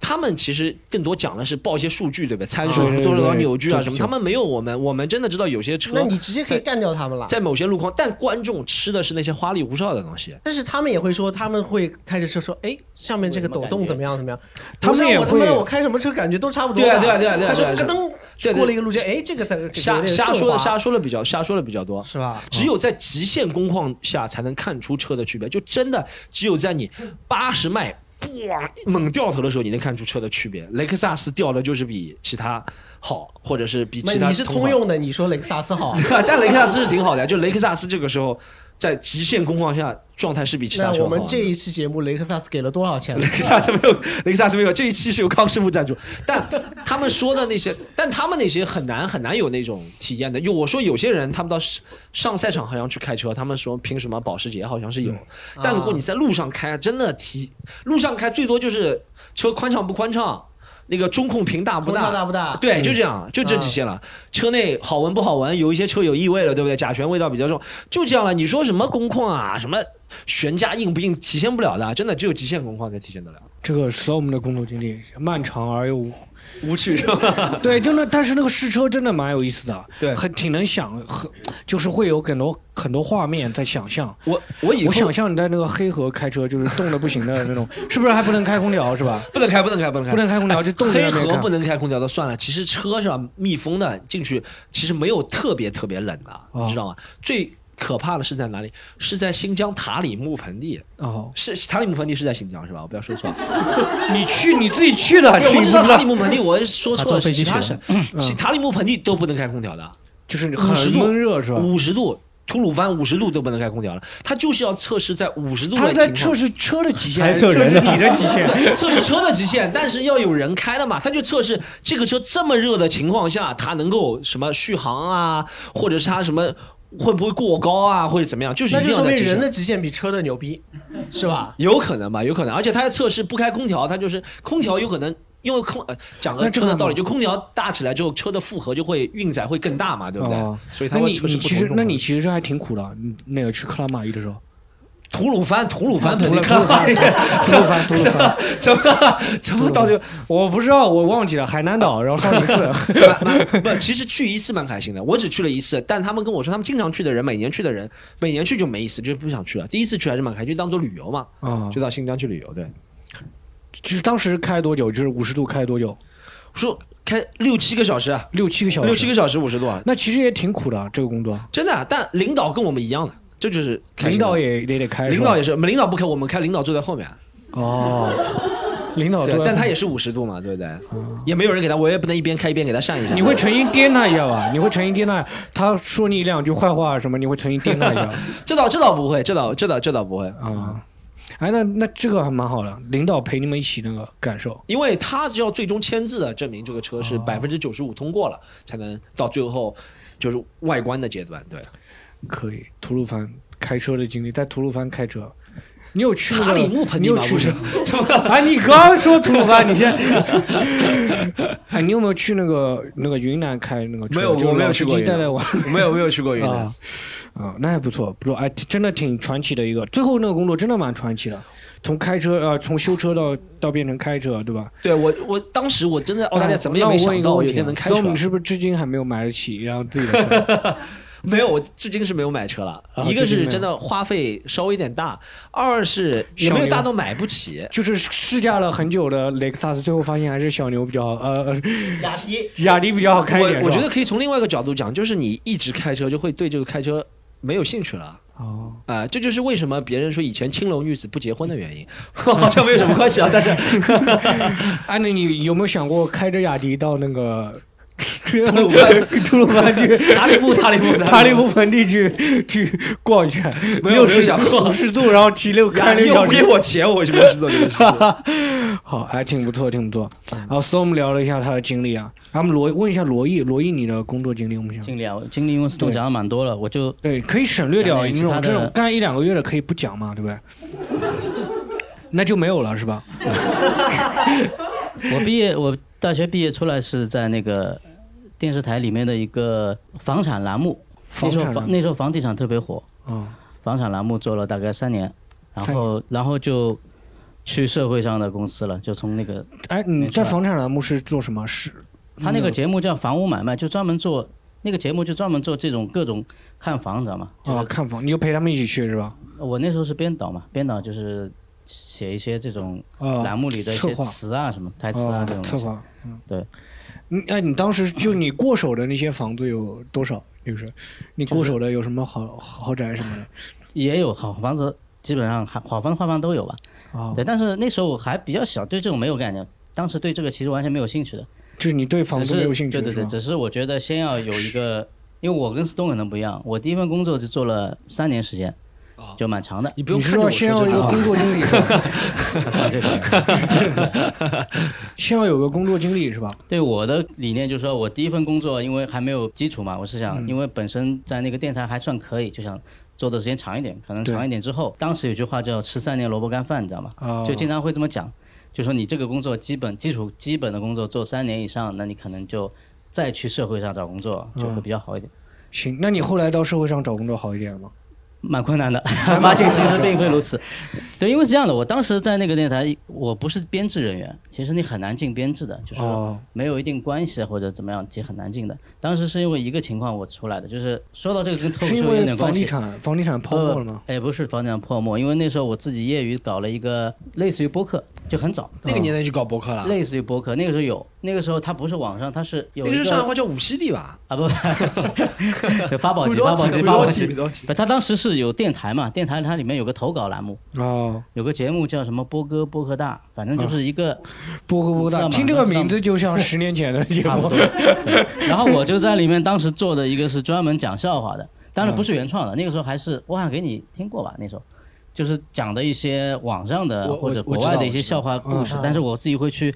他们其实更多讲的是报一些数据，对不对？参数啊什么多少多少扭矩啊什么，他们没有我们，我们真的知道有些车那你直接可以干掉他们了。在某些路况，但观众吃的是那些花里胡哨的东西。但是他们也会说，他们会开着车说，哎，上面这个抖动怎么样怎么样？他们也会我我开什么车感觉都差不多。对啊对啊对啊对啊他说咯噔过了一个路肩，哎，这个才瞎瞎说的的瞎说的比较瞎说的比较多，是吧？只有在极限工况下才能看出车的区别，就真的只有在你八十迈。哇！猛掉头的时候，你能看出车的区别。雷克萨斯掉的就是比其他好，或者是比其他那你是通用的，你说雷克萨斯好，但雷克萨斯是挺好的呀。就雷克萨斯这个时候在极限工况下状态是比其他那车好的。我们这一期节目雷克萨斯给了多少钱雷？克萨斯没有，雷克萨斯没有。这一期是由康师傅赞助，但他们说的那些，但他们那些很难很难有那种体验的。有我说有些人他们到上上赛场好像去开车，他们说凭什么保时捷好像是有，但如果你在路上开，真的体路上开最多就是车宽敞不宽敞，那个中控屏大不大。大不大？对，就这样，就这几些了。车内好闻不好闻，有一些车有异味了，对不对？甲醛味道比较重，就这样了。你说什么工况啊，什么悬架硬不硬，体现不了的，真的只有极限工况才体现得了。这个是我们的工作经历，漫长而又无无趣是吧？对，就那，但是那个试车真的蛮有意思的，对很挺能想，很就是会有很多很多画面在想象。我我以后我想象你在那个黑河开车，就是冻得不行的那种，是不是还不能开空调是吧？不能开，不能开，不能开，不能开空调就冻在黑河不能开空调的算了。其实车是吧，密封的进去，其实没有特别特别冷的，哦你知道吗？最可怕的是在哪里？是在新疆塔里木盆地。哦，是塔里木盆地是在新疆是吧？我不要说错。你去你自己去的，对我知道塔里木盆地，我说错了，其他去省。是塔里木盆地都不能开空调的，就是50很度闷热是吧？五十度。吐鲁番五十度都不能开空调了，它就是要测试在五十度他在的情况测试车的极限，测试你的极限。对，测试车的极限，但是要有人开的嘛，他就测试这个车这么热的情况下，它能够什么续航啊，或者是它什么会不会过高啊，或者怎么样，就是一那就说明。人的极限比车的牛逼，是吧？有可能吧，有可能，而且他在测试不开空调，他就是空调有可能。因为空呃讲个车的道理，就空调大起来之后，车的负荷就会运载会更大嘛，对不对？哦所以它那你会测试你其实不同那你其实还挺苦的，那个去克拉玛依的时候，吐鲁番吐鲁番盆地，吐鲁番吐鲁番吐鲁番，怎么怎么到就我不知道，我忘记了海南岛，然后少林寺。蛮蛮不，其实去一次蛮开心的。我只去了一次，但他们跟我说，他们经常去的人，每年去的人，每年去就没意思，就不想去了。第一次去还是蛮开心，就当做旅游嘛，啊，就到新疆去旅游。对，就是当时开多久？就是五十度开多久？我说开六七个小时啊，六七个小时。六七个小时五十度啊，那其实也挺苦的，这个工作。真的啊。但领导跟我们一样的，这就是领导也也得开，领导也是，我们领导不开，我们开，领导坐在后面。哦，领导对但他也是五十度嘛，对不对？也没有人给他，我也不能一边开一边给他扇一下。你会诚心颠他一下吧？你会诚心颠他，他说你两句坏话什么，你会诚心颠他一下 这倒这倒不会，这倒这倒这倒不会。啊？哎，那那这个还蛮好的，领导陪你们一起那个感受。因为他是要最终签字的，证明这个车是哦百分之九十五通过了，才能到最后就是外观的阶段。对，可以，吐鲁番开车的经历，在吐鲁番开车，你有去那塔个？里木盆地你有去吗不是？哎，你刚刚说吐鲁番，你现在，哎，你有没有去那个那个云南开那个车？没有就 我没有去过云南机带带我。没有没有去过云南啊，啊，那还不错，不错，哎，真的挺传奇的一个。最后那个工作真的蛮传奇的，从开车呃，从修车到到变成开车，对吧？对我我当时我真的澳大利亚怎么也没想到我有一天能开车，Storm，你是不是至今还没有买得起然后自己的车？没有，我至今是没有买车了。一个是真的花费稍微有点大，二是也没有大到买不起。就是试驾了很久的雷克萨斯，最后发现还是小牛比较呃呃雅迪雅迪比较好开一点。我我觉得可以从另外一个角度讲，就是你一直开车就会对这个开车没有兴趣了。哦，啊、这就是为什么别人说以前青楼女子不结婚的原因，好像没有什么关系啊。但是 哎，那你有没有想过开着雅迪到那个吐鲁番吐鲁番去塔里木塔里木塔里木盆地去去逛一圈？没有没有六十想过五十度，然后提溜开你又不给我钱，我为什么要去做这个事？好，还挺不错，挺不错。然后 Storm 聊了一下他的经历啊，他们罗问一下罗毅，罗毅你的工作经历，我们想经历啊，经历因为对讲的蛮多了，我就对，可以省略掉讲点那种其他这种干一两个月的可以不讲嘛，对不对？那就没有了是吧？我毕业，我大学毕业出来是在那个电视台里面的一个房产栏目，那时候房那时候房地产特别火，啊，房产栏目做了大概三年，然后然后就去社会上的公司了，就从那个哎，你在房产栏目是做什么？是他那个节目叫房屋买卖，就专门做那个节目就专门做这种各种看房，你知道吗？啊，看房，你就陪他们一起去是吧？我那时候是编导嘛，编导就是写一些这种啊，栏目里的一些词啊什么台词啊这种东西。嗯，对。你哎，你当时就你过手的那些房子有多少？就是你过手的有什么好豪宅什么的？也有好房子，基本上好好房坏房都有吧。啊，对，但是那时候我还比较小，对这种没有概念，当时对这个其实完全没有兴趣的。就是你对房子没有兴趣对对对，只是我觉得先要有一个，因为我跟 Stone 可能不一样，我第一份工作就做了三年时间，就蛮长的。你不用你是说先要有这句话工作经历，这 个先要有个工作经历是吧？对我的理念就是说，我第一份工作因为还没有基础嘛，我是想，因为本身在那个电台还算可以，就想做的时间长一点，可能长一点之后，当时有句话叫“吃三年萝卜干饭”，你知道吗？啊，就经常会这么讲，就说你这个工作基本基础基本的工作做三年以上，那你可能就再去社会上找工作就会比较好一点。行，那你后来到社会上找工作好一点了吗？蛮困难的，发现其实并非如此。对，因为是这样的，我当时在那个电台，我不是编制人员，其实你很难进编制的，就是哦，没有一定关系或者怎么样，其实很难进的。当时是因为一个情况我出来的，就是说到这个跟脱口秀有点关系。房地产房地产泡沫了吗？呃？哎，不是房地产泡沫，因为那时候我自己业余搞了一个类似于播客，就很早，那个年代就搞博客了，类似于播客。那个时候有，那个时候它不是网上，它是有那个一是上海话叫五犀利吧？啊不，不 发宝 机发宝机发宝机。不，它当时是有电台嘛，电台它里面有个投稿栏目，哦，有个节目叫什么播歌播客大，反正就是一个波哥波大，知道吗？听这个名字就像十年前的节目。然后我就在里面当时做的一个是专门讲笑话的，当然不是原创的，那个时候还是我想给你听过吧，那时候。就是讲的一些网上的或者国外的一些笑话故事嗯，但是我自己会去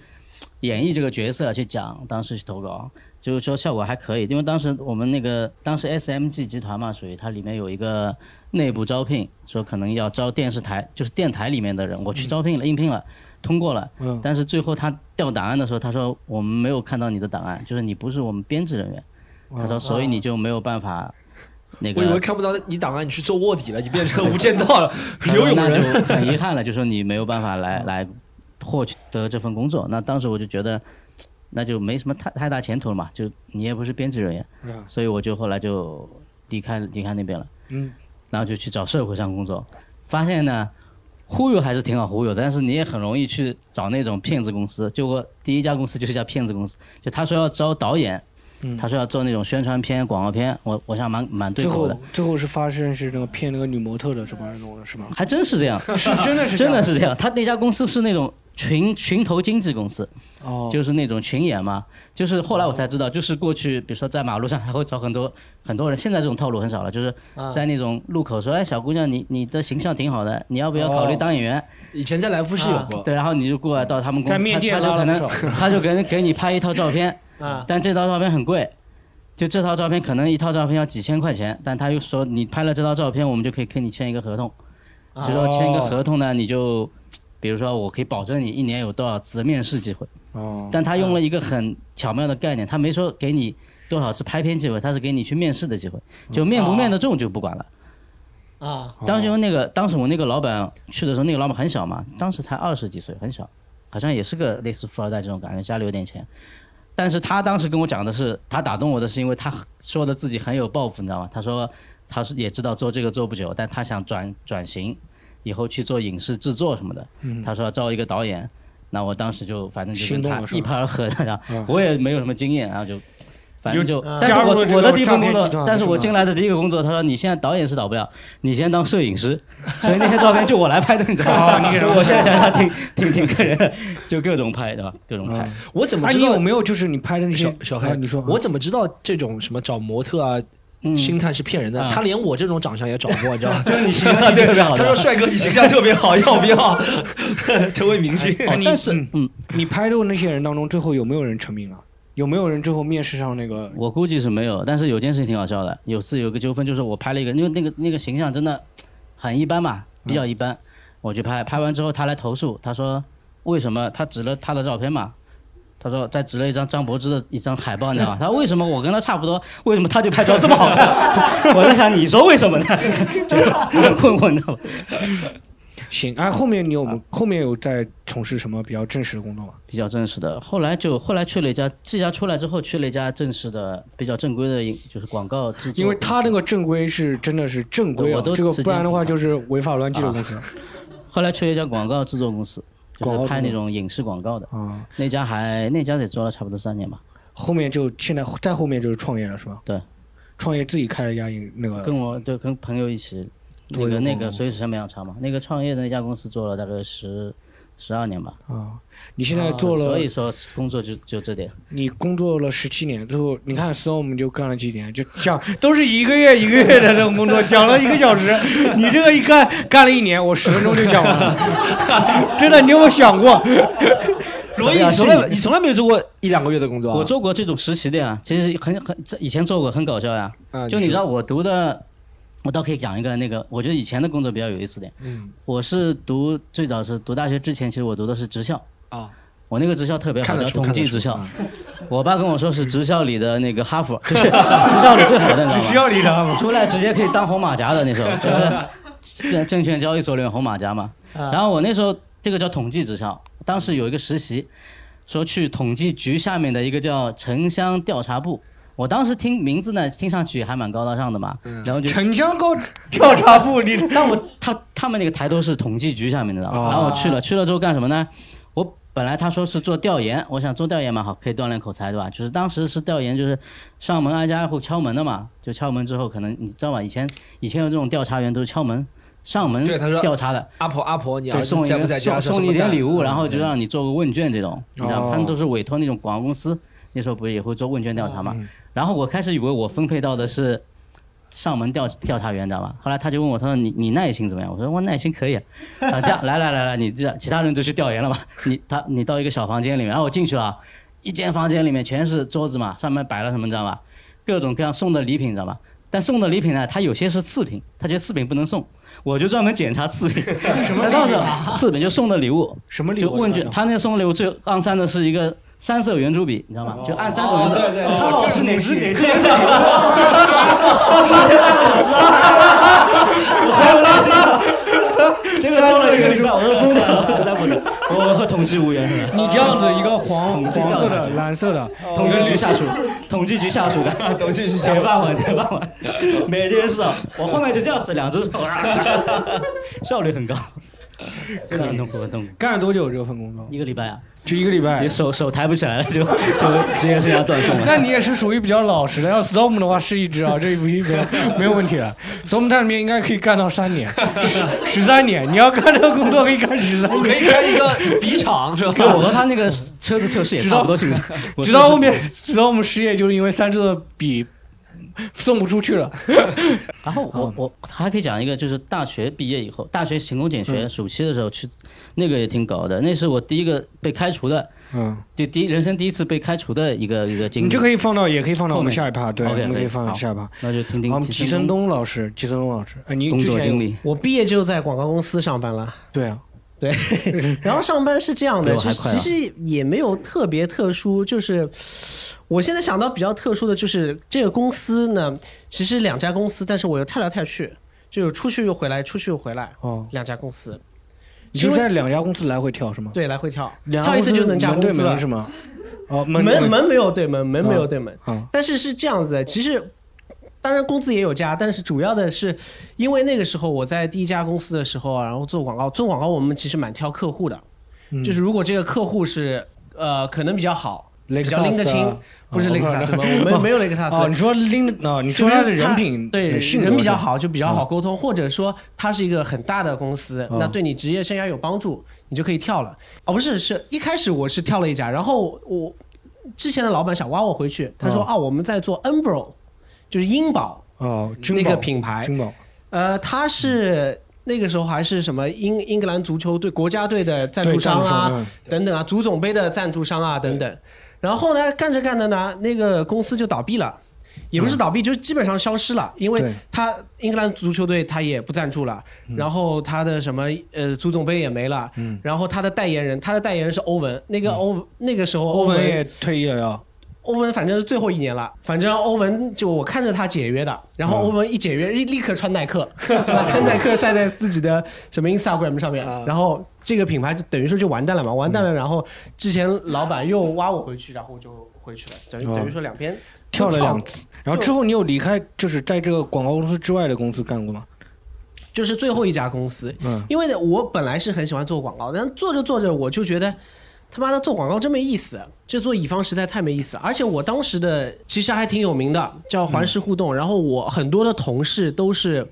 演绎这个角色去讲，当时去投稿。就是说效果还可以，因为当时我们那个当时 SMG 集团嘛，属于它里面有一个内部招聘，说可能要招电视台，就是电台里面的人，我去招聘了，应聘了，通过了，嗯但是最后他调档案的时候，他说我们没有看到你的档案，就是你不是我们编制人员，他说所以你就没有办法那个我以为。看不到你档案，你去做卧底了，你变成无间道了，他说那刘永仁。就很遗憾了，就说你没有办法来来获取得这份工作。那当时我就觉得，那就没什么太太大前途了嘛，就你也不是编制人员，嗯所以我就后来就离开离开那边了，嗯，然后就去找社会上工作，发现呢。忽悠还是挺好忽悠的，但是你也很容易去找那种骗子公司。就我第一家公司就是一家骗子公司，就他说要招导演，嗯他说要做那种宣传片、广告片，我我想蛮蛮对最后口的，最后是发生是那个骗那个女模特的，是吧？弄的是吗？还真是这样，是真的是 真的是这样。他那家公司是那种群群投经纪公司，哦，就是那种群演嘛。就是后来我才知道，就是过去比如说在马路上还会找很多很多人，现在这种套路很少了，就是啊。在那种路口说，哎，小姑娘，你你的形象挺好的，你要不要考虑哦当演员？以前在来福士有过，对，然后你就过来到他们公司，他他就可能 他就给给你拍一套照片，啊，但这套照片很贵。就这套照片可能一套照片要几千块钱，但他又说你拍了这套照片，我们就可以跟你签一个合同，就说签一个合同呢，你就比如说我可以保证你一年有多少次的面试机会。哦，但他用了一个很巧妙的概念，他没说给你多少次拍片机会，他是给你去面试的机会，就面不面得中就不管了。啊，当时那个，当时我那个老板去的时候，那个老板很小嘛，当时才二十几岁，很小，好像也是个类似富二代这种感觉，家里有点钱。但是他当时跟我讲的是，他打动我的是因为他说的自己很有抱负，你知道吗？他说他是也知道做这个做不久，但他想转转型，以后去做影视制作什么的。他说要招一个导演，那我当时就反正就一拍而合的，然后嗯我也没有什么经验，然后就。反正就，啊但是我我的第一份工作但是我进来的第一个工作，他说你现在导演是导不了，你先当摄影师，所以那些照片就我来拍的，你知道吗？哦你给我现在想想挺挺挺个人的，就各种拍，对吧？各种拍。哎，我怎么知道你有没有就是你拍的那些小小黑？啊你说我怎么知道这种什么找模特啊？嗯星探是骗人的，啊他连我这种长相也找过，你 知道吗？就是你形象 特别好，他说：“帅哥，你形象特别好，要不要 成为明星？”哦，但是嗯嗯，你拍的那些人当中，最后有没有人成名了？有没有人最后面试上那个？我估计是没有，但是有件事情挺好笑的，有次有个纠纷，就是我拍了一个，因为那个那个形象真的很一般嘛，比较一般，我去拍，拍完之后他来投诉，他说为什么他指了他的照片嘛，他说在指了一张张柏芝的一张海报，你知道吗？他说为什么我跟他差不多，为什么他就拍照这么好看？我在想你说为什么呢？就是很困惑，你知道吗？行，哎，后面你有没后面有在从事什么比较正式的工作吗？比较正式的，后来就后来去了一家，这家出来之后去了一家正式的、比较正规的影，就是广告制作。因为他那个正规是真的是正规啊我，都这个不然的话就是违法乱纪的公司 后来去了一家广告制作公司，就是拍那种影视广告的。啊。那家还那家得做了差不多三年吧，后面就现在再后面就是创业了是吧？对，创业自己开了一家影那个跟我对跟朋友一起，那个那个所以时间比较长嘛。那个创业的那家公司做了大概十十二年吧。啊。你现在做了所以说工作就就这点。你工作了十七年，最后你看 storm 就干了几年，就讲都是一个月一个月的这种工作，讲了一个小时，你这个一干干了一年，我十分钟就讲完了，真的，你有没有想过？罗毅，你从来你从来没有做过一两个月的工作啊？我做过这种实习的呀，其实很很以前做过，很搞笑呀。啊就你知道我读的，我倒可以讲一个那个，我觉得以前的工作比较有意思点。嗯我是读最早是读大学之前，其实我读的是职校。啊，我那个职校特别好，叫统计职校啊。我爸跟我说是职校里的那个哈佛，就是职校里最好的，你知道吗？要你的出来直接可以当红马甲的那时候，就是证证券交易所里面红马甲嘛。然后我那时候这个叫统计职校，当时有一个实习，说去统计局下面的一个叫城乡调查部。我当时听名字呢，听上去还蛮高大上的嘛，然后就城乡高调查部，你但我他他们那个台都是统计局下面的，哦然后我去了，去了之后干什么呢？我本来他说是做调研，我想做调研嘛，好，可以锻炼口才，对吧？就是当时是调研，就是上门挨家挨户敲门的嘛，就敲门之后，可能你知道吧？以前以前有这种调查员都是敲门上门调查的，阿婆阿婆，你要，送？送送你一点礼物，然后就让让你做个问卷这种，你知道他们都是委托那种广告公司，那时候不是也会做问卷调查嘛？嗯然后我开始以为我分配到的是上门调调查员，知道吧？后来他就问我，他说你你耐心怎么样？我说我耐心可以啊。啊，这样来来来来，你这样其他人都去调研了嘛？你他你到一个小房间里面，然后我进去了，一间房间里面全是桌子嘛，上面摆了什么，你知道吧？各种各样送的礼品，你知道吧？但送的礼品呢，他有些是次品，他觉得次品不能送，我就专门检查次品。什么？当时次品就送的礼物，什么礼物？就问卷，他那个送的礼物最肮脏的是一个三色圆珠笔，你知道吗？就按三种颜色，对对，他老是哪支？哪支颜色？写的？我还有那些，这个送了一个礼拜，我都疯了，实在不能，我和统计无缘？你这样子一个黄 黄色的、蓝色的，统计局下属，统计局下属。的，统计局铁饭碗，铁饭碗，每件事啊，我后面就这样使两只手，效率很高，真的很痛苦，很痛苦。干了多久这份工作？一个礼拜啊，就一个礼拜你。手手抬不起来了，就 就职业生涯断送了。那你也是属于比较老实的，要 storm 的话是一只啊，这一部没有没有问题了。storm 在里面应该可以干到三年，十十三年。你要干这个工作可以干十三我可，以开一个笔厂是吧？对，我和他那个车子测试也差不多性质，我直到后面 storm 失业就是因为三支的笔送不出去了。然后我我还可以讲一个，就是大学毕业以后，大学勤工俭学，暑期的时候去那个也挺搞的，那是我第一个被开除的，嗯，就第一人生第一次被开除的一个一个经历。你这可以放到，也可以放到我们下一趴，对，我 OK，们可以放到下一趴。那就听听好，我们季承东。老师，季承东老师，哎，你工作经历，我毕业就在广告公司上班了。对啊，对，然后上班是这样的，其实其实也没有特别特殊，就是我现在想到比较特殊的就是这个公司呢，其实两家公司，但是我又跳来跳去，就是出去又回来，出去又回来，哦，两家公司，你就在两家公司来回跳是吗？对，来回跳，跳一次就能加对工资了门是。吗？哦，门门门没有对门，门没有对门，啊，但是是这样子的，其实。当然，工资也有加，但是主要的是，因为那个时候我在第一家公司的时候啊，然后做广告，做广告我们其实蛮挑客户的，嗯就是如果这个客户是呃可能比较好，雷克比较拎得清萨斯啊，不是雷克萨斯吗？我们没有雷克萨斯。哦，你说拎哦，你说他的人品对人比较好，就比较好沟通，或者说他是一个很大的公司，哦那对你职业生涯有帮助，你就可以跳了。哦，不是，是一开始我是跳了一家，然后我之前的老板想挖我回去，他说哦啊，我们在做 Enbro，就是英宝哦，那个品牌，君宝呃，他是那个时候还是什么英英格兰足球队国家队的赞助商啊，嗯等等啊，足总杯的赞助商啊等等。然后呢，干着干着呢，那个公司就倒闭了。也不是倒闭，就是基本上消失了，因为他英格兰足球队他也不赞助了，然后他的什么呃足总杯也没了，嗯。然后他的代言人，他的代言人是欧文，那个欧、那个时候欧文文也退役了呀，欧文反正是最后一年了，反正欧文就我看着他解约的，然后嗯。欧文一解约，立立刻穿耐克，把他耐克晒在自己的什么 Instagram 上面。啊，然后这个品牌就等于说就完蛋了嘛，完蛋了，然后之前老板又挖我回去，然后我就回去了，等于哦等于说两边跳了两次。然后之后你有离开，就是在这个广告公司之外的公司干过吗？就是最后一家公司，嗯，因为呢，我本来是很喜欢做广告，但做着做着我就觉得，他妈的做广告真没意思，这做乙方实在太没意思了。而且我当时的其实还挺有名的，叫环视互动，然后我很多的同事都是。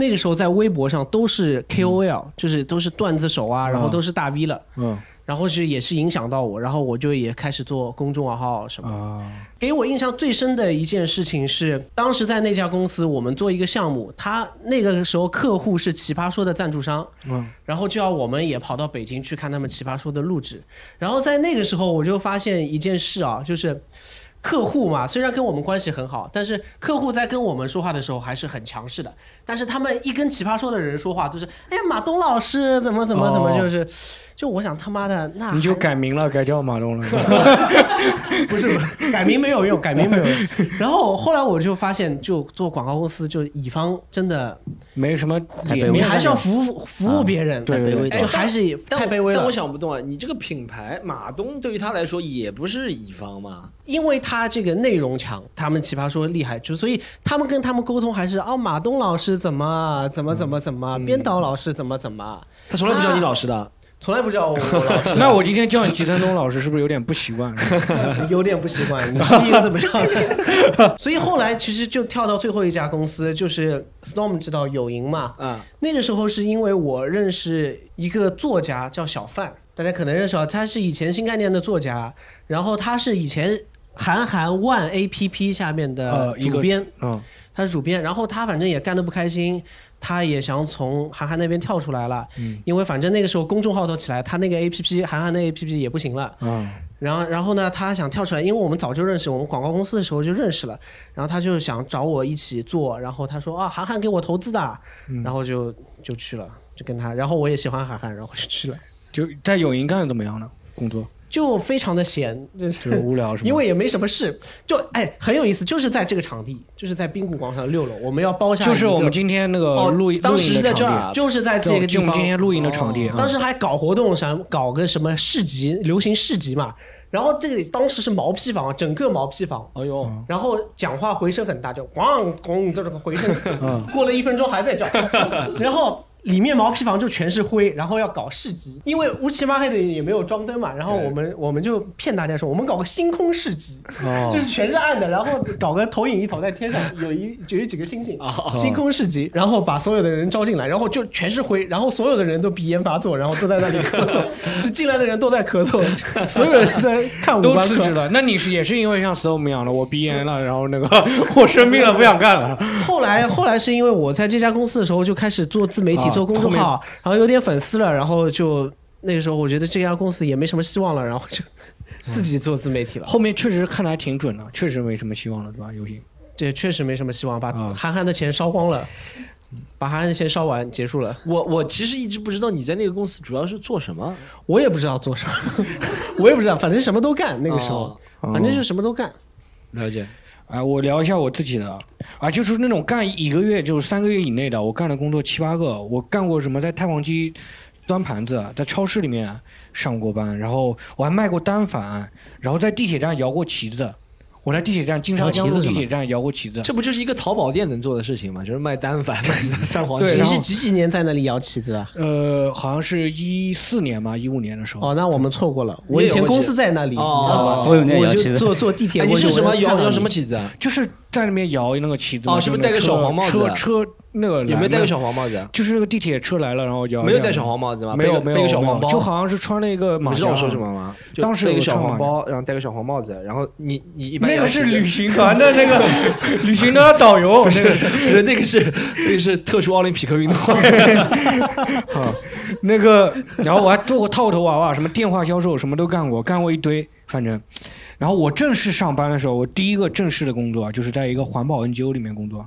那个时候在微博上都是 KOL，、就是都是段子手啊，然后都是大 V 了，嗯然后是也是影响到我，然后我就也开始做公众号什么。啊，给我印象最深的一件事情是，当时在那家公司，我们做一个项目，他那个时候客户是奇葩说的赞助商，嗯然后就要我们也跑到北京去看他们奇葩说的录制。然后在那个时候，我就发现一件事啊，就是客户嘛，虽然跟我们关系很好，但是客户在跟我们说话的时候还是很强势的。但是他们一跟奇葩说的人说话，就是哎呀，马东老师怎么怎么怎么，哦就是，就我想他妈的那你就改名了，改叫马东了。不是不是改名没有用，改名没有用。然后后来我就发现，就做广告公司，就乙方真的，没什么你还是要服务服务别人，对对对太卑微就还是但太卑微了但我。想不通啊，你这个品牌马东对于他来说也不是乙方嘛？因为他这个内容强，他们奇葩说厉害，就所以他们跟他们沟通还是哦，马东老师怎么怎么怎么怎么，编导老师怎么怎么，他从来不叫你老师的。从来不叫我老师，那我今天叫你吉承东老师，是不是有点不习惯？有点不习惯。你是第一个这么叫的，所以后来其实就跳到最后一家公司，就是 Storm 知道有赢嘛，嗯，那个时候是因为我认识一个作家叫小范，大家可能认识啊，他是以前新概念的作家，然后他是以前韩寒万 A P P 下面的主编，嗯他是主编，然后他反正也干得不开心，他也想从韩寒那边跳出来了，嗯因为反正那个时候公众号都起来，他那个 A P P 韩寒的 A P P 也不行了。嗯然后，然后呢，他想跳出来，因为我们早就认识，我们广告公司的时候就认识了。然后他就想找我一起做，然后他说啊，韩寒给我投资的，嗯然后就就去了，就跟他。然后我也喜欢韩寒，然后就去了，就在有营干的怎么样呢？工作就非常的闲，就是就无聊是吗？因为也没什么事，就哎很有意思，就是在这个场地，就是在滨谷广场六楼，我们要包下就是我们今天那个哦录音，当时是在这儿就是在这个地就我们今，天录音的场地啊。当时还搞活动，想搞个什么市集，流行市集嘛。然后这里当时是毛坯房，整个毛坯房，哎呦，然后讲话回声很大，就咣咣这种回声，嗯。过了一分钟还在叫，然后里面毛坯房就全是灰，然后要搞市集，因为乌漆嘛黑的也没有装灯嘛，然后我们我们就骗大家说我们搞个星空市集，哦就是全是暗的，然后搞个投影仪投在天上，有一有几个星星，哦星空市集，然后把所有的人招进来，然后就全是灰，然后所有的人都鼻炎发作，然后都在那里咳嗽，就进来的人都在咳嗽，所有人在看五都。辞职了，那你是也是因为像 Storm 一样的，我鼻炎了，然后那个 我生病了，不想干了。后来后来是因为我在这家公司的时候就开始做自媒体、啊做公众号，然后有点粉丝了，然后就那个时候我觉得这家公司也没什么希望了，然后就自己做自媒体了。后面确实看的还挺准的，确实没什么希望了，对吧？游戏这确实没什么希望，把啊韩寒的钱烧光了，把韩寒的钱烧完结束了。我我其实一直不知道你在那个公司主要是做什么。我也不知道做什么，我也不知道，反正什么都干。那个时候，哦反正是什么都干。了解。啊，我聊一下我自己的啊，就是那种干一个月就是三个月以内的，我干的工作七八个，我干过什么在太皇鸡端盘子，在超市里面上过班，然后我还卖过单反，然后在地铁站摇过旗子，我在地铁站金沙江路地铁站摇过旗子，这不就是一个淘宝店能做的事情吗？就是卖单反、卖三黄对鸡你是几几年在那里摇旗子啊？呃，好像是一四年吧，一五年的时候。哦，那我们错过了。我以前公司在那里，你知哦道吧？我以为你也我摇旗子就坐坐地铁哎，你。是什么摇摇什么？旗子啊？就是在那边摇那个旗子嘛，哦是不是戴个小黄帽子啊车车那个有没有戴个小黄帽子啊？就是那个地铁车来了，然后摇。没有戴小黄帽子吗？没有没有个小黄包，就好像是穿了一个马甲。你知道我说什么吗？当时背个小黄包，然后戴个小黄帽子，然后你你一般那个是旅行团的那个 旅行团的导游，不是不是那个是那个是特殊奥林匹克运动。啊，那个，然后我还做过套头娃娃，什么电话销售，什么都干过，干过一堆，反正。然后我正式上班的时候，我第一个正式的工作就是在一个环保 NGO 里面工作。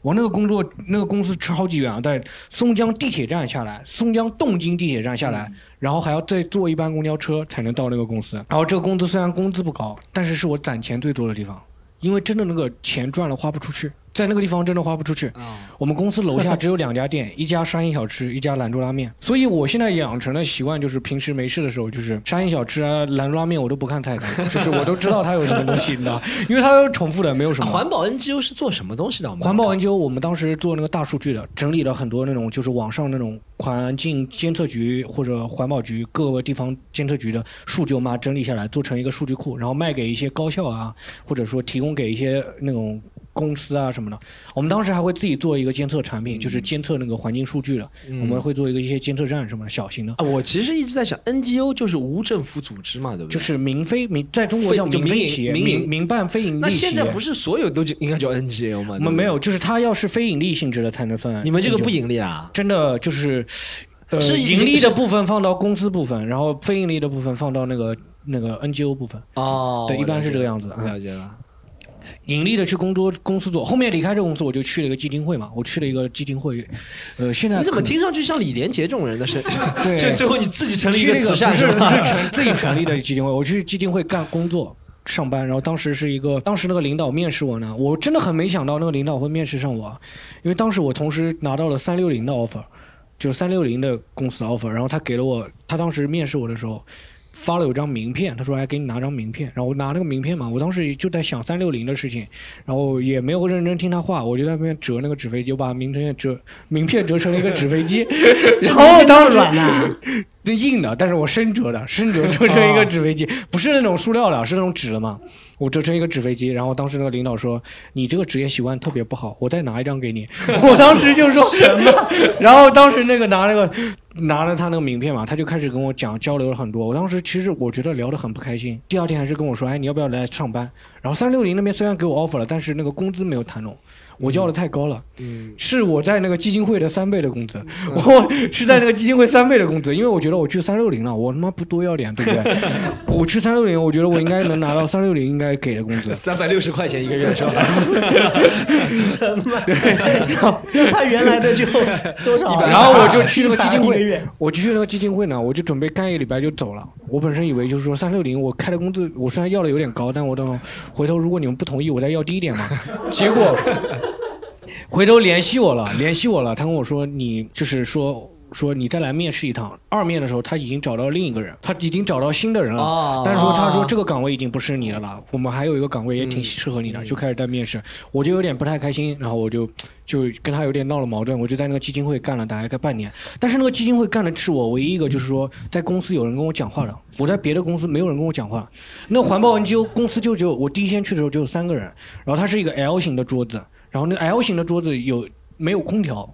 我那个工作，那个公司超级远啊，在松江地铁站下来，松江洞泾地铁站下来，然后还要再坐一班公交车才能到那个公司。然后这个工资虽然工资不高，但是是我攒钱最多的地方，因为真的那个钱赚了花不出去，在那个地方真的花不出去。我们公司楼下只有两家店，一家沙县小吃，一家兰州拉面。所以我现在养成了习惯，就是平时没事的时候，就是沙县小吃啊、兰州拉面我都不看菜单，就是我都知道它有什么东西，你知道，因为它都是重复的，没有什么。啊环保 NGO 是做什么东西的？环保 NGO，我们当时做那个大数据的，整理了很多那种就是网上那种环境监测局或者环保局各个地方监测局的数据，我们把它整理下来，做成一个数据库，然后卖给一些高校啊，或者说提供给一些那种公司啊什么的。我们当时还会自己做一个监测产品，就是监测那个环境数据的，我们会做一个一些监测站什么的，小型的。啊，我其实一直在想，NGO 就是无政府组织嘛，对不对？就是民非民，在中国叫民企业、民营民民办非盈利那。现在不是所有都就应该叫 NGO 吗？我们没有，就是它要是非盈利性质的才能算。你们这个不盈利啊？真的就是，呃，是盈利的部分放到公司部分，然后非盈利的部分放到那个那个 NGO 部分。哦，对，一般是这个样子。了解了。盈利的去工作公司做，后面离开这个公司，我就去了一个基金会嘛，我去了一个基金会，呃，现在你怎么听上去像李连杰这种人的身？对就 最后你自己成立一个去那个慈善不是吧？是成自己成立的基金会，我去基金会干工作。上班，然后当时是一个，当时那个领导面试我呢，我真的很没想到那个领导会面试上我，因为当时我同时拿到了三六零的 offer，就是三六零的公司 offer，然后他给了我，他当时面试我的时候发了有张名片，他说哎给你拿张名片，然后我拿那个名片嘛，我当时就在想三六零的事情，然后也没有认真听他话，我就在那边折那个纸飞机，我把名片折名片折成了一个纸飞机，然后当时软的，那硬的，但是我深折的，深折折成一个纸飞机，不是那种塑料的，是那种纸的嘛。我折成一个纸飞机，然后当时那个领导说：“你这个职业习惯特别不好，我再拿一张给你。”我当时就说什么？然后当时那个拿那个拿了他那个名片嘛，他就开始跟我讲交流了很多。我当时其实我觉得聊得很不开心。第二天还是跟我说：“哎，你要不要来上班？”然后三六零那边虽然给我 offer 了，但是那个工资没有谈拢。我交的太高了，嗯，是我在那个基金会的三倍的工资，我是在那个基金会三倍的工资，因为我觉得我去三六零了，我他妈不多要点，对不对？我去三六零，我觉得我应该能拿到三六零应该给的工资。三百六十块钱一个月是吧？什么？那他原来的就多少啊？然后我就去那个基金会，我就去那个基金会呢，我就准备干一个礼拜就走了。我本身以为就是说三六零我开的工资，我虽然要的有点高，但我等回头如果你们不同意，我再要低一点嘛。结果回头联系我了，联系我了，他跟我说你就是说。说你再来面试一趟，二面的时候他已经找到另一个人，他已经找到新的人了，哦。但是说他说这个岗位已经不是你的了，我们还有一个岗位也挺适合你的，嗯。就开始在面试，我就有点不太开心，然后我就就跟他有点闹了矛盾，我就在那个基金会干了大概个半年，但是那个基金会干的是我唯一一个就是说在公司有人跟我讲话的，我在别的公司没有人跟我讲话，那环保 NGO 公司就只有我第一天去的时候就有三个人，然后它是一个 L 型的桌子，然后那个 L 型的桌子有没有空调，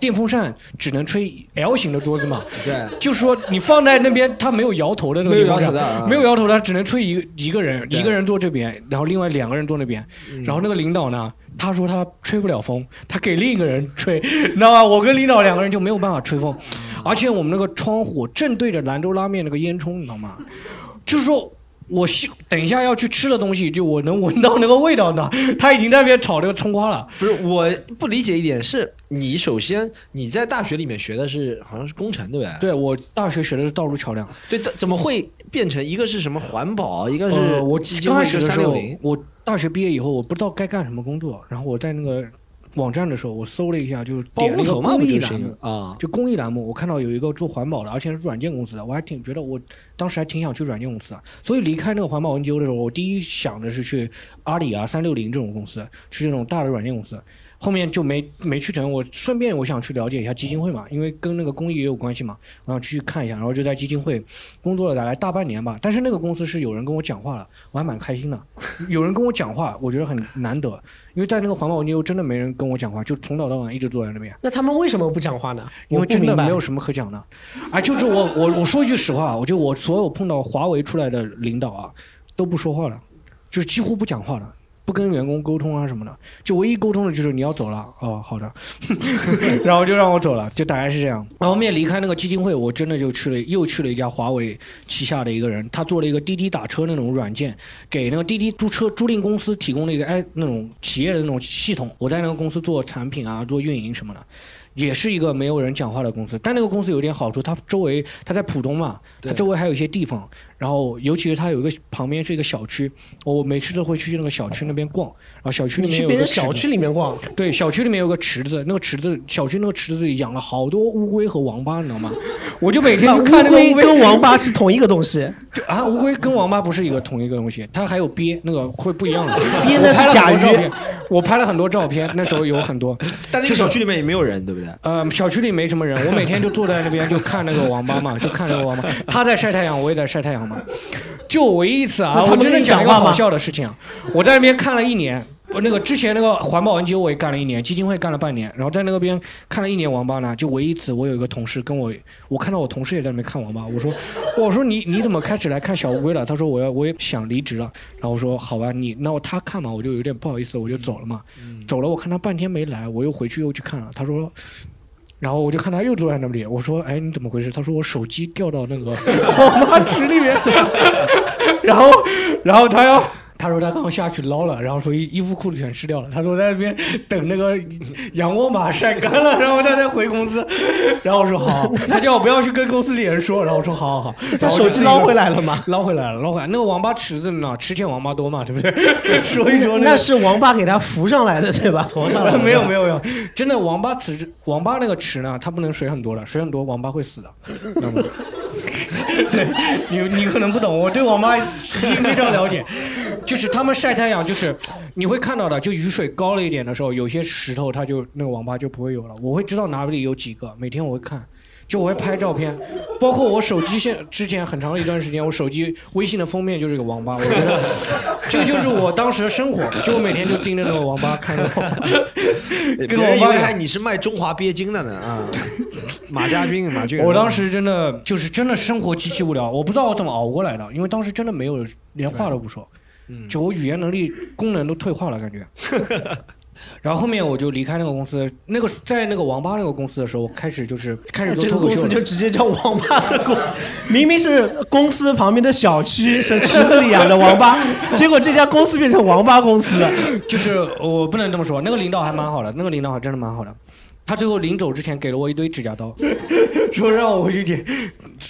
电风扇只能吹 L 型的桌子嘛，对，就是说你放在那边，它没有摇头的那个地方上没有摇头的啊没有摇头的，只能吹一个一个人，一个人坐这边，然后另外两个人坐那边。然后那个领导呢，他说他吹不了风，他给另一个人吹，你知道吗？我跟领导两个人就没有办法吹风。而且我们那个窗户正对着兰州拉面那个烟囱，你知道吗？就是说。我等一下要去吃的东西，就我能闻到那个味道呢。他已经在那边炒那个葱花了。不是，我不理解一点是，你首先你在大学里面学的是好像是工程，对不对？对，我大学学的是道路桥梁。对，怎么会变成一个是什么环保，一个是我刚开始的时候，我大学毕业以后，我不知道该干什么工作，然后我在那个。网站的时候，我搜了一下，就是点那个公益栏目啊，就公益栏目，我看到有一个做环保的，而且是软件公司的，我还挺觉得，我当时还挺想去软件公司的。所以离开那个环保 NGO 的时候，我第一想的是去阿里啊、三六零这种公司，去这种大的软件公司。后面就没没去成，我顺便我想去了解一下基金会嘛，因为跟那个公益也有关系嘛，我想去看一下，然后就在基金会工作了大概大半年吧。但是那个公司是有人跟我讲话了，我还蛮开心的，有人跟我讲话，我觉得很难得，因为在那个环保机构真的没人跟我讲话，就从早到晚一直坐在那边。那他们为什么不讲话呢？因为真的没有什么可讲的。哎，就是我我我说一句实话，我就我所有碰到华为出来的领导啊，都不说话了，就是几乎不讲话了。不跟员工沟通啊什么的，就唯一沟通的就是你要走了。哦，好的，然后就让我走了，就大概是这样。然后面离开那个基金会，我真的就去了，又去了一家华为旗下的一个人，他做了一个滴滴打车那种软件，给那个滴滴租车租赁公司提供了一个哎那种企业的那种系统。我在那个公司做产品啊，做运营什么的。也是一个没有人讲话的公司，但那个公司有点好处，它周围它在浦东嘛，它周围还有一些地方，然后尤其是它有一个旁边是一个小区，我每次都会去那个小区那边逛，然后小区里面有个小区里面逛，对，小区里面有个池子，那个池子小区那个池子里养了好多乌龟和王八，你知道吗？我就每天就看那个乌龟跟王八是同一个东西，就啊，乌龟跟王八不是一个同一个东西，它还有鳖，那个会不一样的，鳖那是甲鱼，我拍了很多照片，那时候有很多，但那个小区里面也没有人，对不对？呃，小区里没什么人，我每天就坐在那边就看那个王八嘛，就看那个王八，它在晒太阳，我也在晒太阳嘛。就唯一一次啊，我真的讲一个好笑的事情，我在那边看了一年，我那个之前那个环保 NGO 我也干了一年，基金会干了半年，然后在那个边看了一年王八呢，就唯一一次我有一个同事跟我，我看到我同事也在那边看王八，我说，我说你你怎么开始来看小乌龟了？他说我要我也想离职了，然后我说好吧，你那我他看嘛，我就有点不好意思，我就走了嘛，走了我看他半天没来，我又回去又去看了，他说。然后我就看他又坐在那里，我说：“哎，你怎么回事？”他说：“我手机掉到那个网吧池里面。”然后，然后他要。他说他刚下去捞了，然后说衣衣服裤子全湿掉了。他说在那边等那个 洋沃马晒干了，然后他再回公司。然后我说好，他叫我不要去跟公司里人说。然后我说好好好。他手机捞回来了吗？捞回来了，捞回来。那个王八池子呢？池前王八多嘛，对不对？说一说那是王八给他浮上来的，对吧？驮上来。没有没有没有，真的王八池，王八那个池呢，它不能水很多了，水很多王八会死的，知道吗？对，你你可能不懂，我对王八非常了解。就是他们晒太阳，就是你会看到的，就雨水高了一点的时候，有些石头它就那个网吧就不会有了。我会知道哪里有几个，每天我会看，就我会拍照片，包括我手机现之前很长一段时间，我手机微信的封面就是一个网吧，我觉得 这个就是我当时的生活，就我每天就盯着那个网吧看。跟我以为你是卖中华鳖精的呢啊，马家军马俊。我当时真的就是真的生活极其无聊，我不知道我怎么熬过来的，因为当时真的没有连话都不说。就我语言能力功能都退化了，感觉。然后后面我就离开那个公司，那个在那个王八那个公司的时候，开始就是开始做脱口秀。公司就直接叫王八的公司，明明是公司旁边的小区是池子里养的王八，结果这家公司变成王八公司了。就是我不能这么说，那个领导还蛮好的，那个领导还真的蛮好的。他最后临走之前给了我一堆指甲刀，说让我回去剪。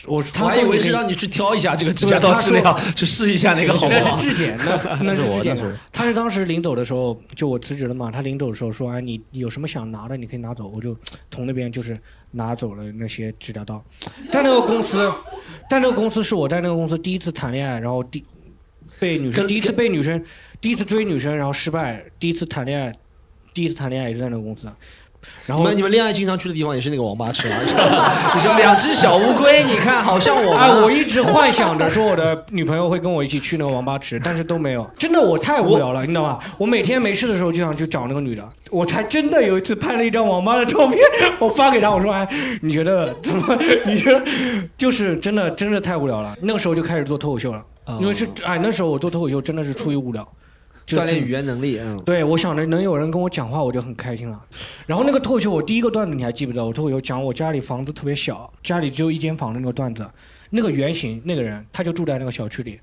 我他还以为是让你去挑一下这个指甲刀质量，去试一下那个好不好？那是质检，那 那是质检。他是当时临走的时候，就我辞职了嘛。他临走的时候说：“哎，你有什么想拿的，你可以拿走。”我就从那边就是拿走了那些指甲刀。在那个公司，在那个公司是我在那个公司第一次谈恋爱，然后第被女生第一次被女生第一次追女生，然后失败，第一次谈恋爱，第一次谈恋爱也是在那个公司。然后你们恋爱经常去的地方也是那个网吧池啊？你 说两只小乌龟，你看好像我哎，我一直幻想着说我的女朋友会跟我一起去那个网吧池，但是都没有。真的我太无聊了，你知道吗？我每天没事的时候就想去找那个女的。我才真的有一次拍了一张网吧的照片，我发给她，我说哎，你觉得怎么？你觉得就是真的，真的太无聊了。那个时候就开始做脱口秀了，因为是哎那时候我做脱口秀真的是出于无聊。就锻炼语言能力，嗯，对，我想着能有人跟我讲话，我就很开心了。然后那个脱口秀，我第一个段子你还记不记得？我脱口秀讲我家里房子特别小，家里只有一间房的那个段子，那个原型那个人他就住在那个小区里，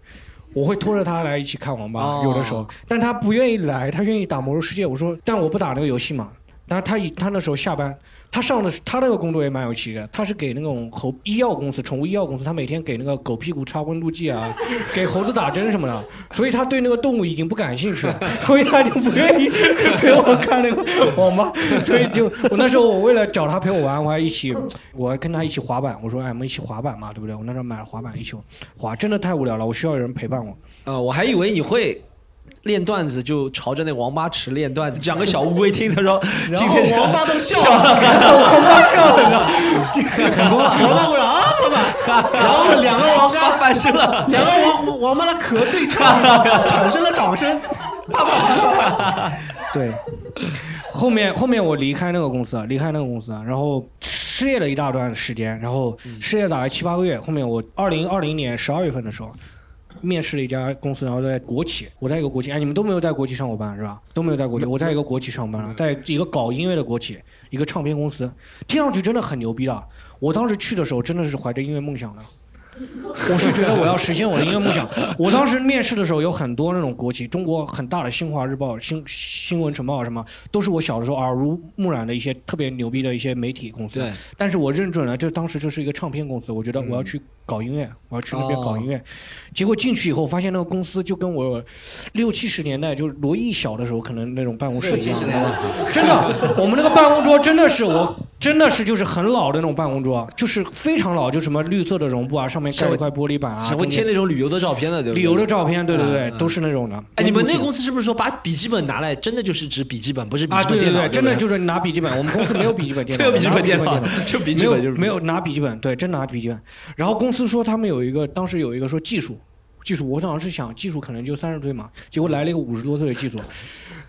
我会拖着他来一起看网吧，哦有的时候，但他不愿意来，他愿意打魔兽世界。我说，但我不打那个游戏嘛。但是他一他那时候下班，他上的是他那个工作也蛮有趣的，他是给那种猴医药公司、宠物医药公司，他每天给那个狗屁股插温度计啊，给猴子打针什么的，所以他对那个动物已经不感兴趣了，所以他就不愿意 陪我看那个网吧，所以就我那时候我为了找他陪我玩，我还一起，我还跟他一起滑板，我说哎我们一起滑板嘛，对不对？我那时候买了滑板一起滑，真的太无聊了，我需要有人陪伴我。呃，我还以为你会。练段子就朝着那王八池练段子，讲个小乌龟听。他说：“今天是王八都笑笑了，王八笑了，成功了。王八不是啊，老板，然后两个王八翻身了，两个王王八的壳对撞，产生了掌声。啪啪啪啪。对，后面后面我离开那个公司，离开那个公司，然后失业了一大段时间，然后失业大概七八个月。后面我二零二零年十二月份的时候。面试了一家公司，然后在国企，我在一个国企，哎，你们都没有在国企上过班是吧？都没有在国企，我在一个国企上班了，在一个搞音乐的国企，一个唱片公司，听上去真的很牛逼的。我当时去的时候，真的是怀着音乐梦想的。我是觉得我要实现我的音乐梦想。我当时面试的时候有很多那种国企，中国很大的《新华日报》、新新闻晨报什么，都是我小的时候耳濡目染的一些特别牛逼的一些媒体公司。对。但是我认准了，这当时这是一个唱片公司，我觉得我要去搞音乐，我要去那边搞音乐。结果进去以后，发现那个公司就跟我六七十年代，就是罗毅小的时候可能那种办公室一样。真的，我们那个办公桌真的是我。真的是就是很老的那种办公桌，就是非常老，就什么绿色的绒布啊，上面盖一块玻璃板啊，会贴那种旅游的照片的，对不对？旅游的照片，对对对，都是那种的。哎，你们那个公司是不是说把笔记本拿来，真的就是指笔记本，不是笔记本电脑？对对对，真的就是拿笔记本。我们公司没有笔记本电脑，没有笔记本电脑，就笔记本就是没有拿笔记本，对，真拿笔记本。然后公司说他们有一个，当时有一个说技术。技术，我当时是想技术可能就三十岁嘛，结果来了一个五十多岁的技术。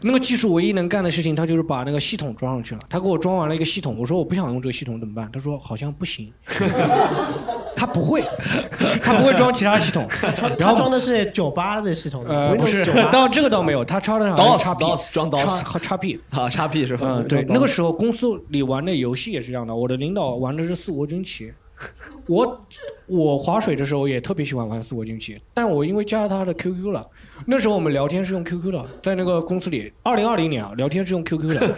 那个技术唯一能干的事情，他就是把那个系统装上去了。他给我装完了一个系统，我说我不想用这个系统怎么办？他说好像不行，他不会，他不会装其他系统。然后装的是九八的系统，呃，不是，倒这个倒没有，他插的是 DOS，DOS 装 DOS 和叉 P 啊，叉 P 是吧？嗯，对，那个时候公司里玩的游戏也是这样的。我的领导玩的是四国军旗。我我划水的时候也特别喜欢玩四国军棋，但我因为加了他的 QQ 了，那时候我们聊天是用 QQ 的，在那个公司里，二零二零年啊，聊天是用 QQ 的，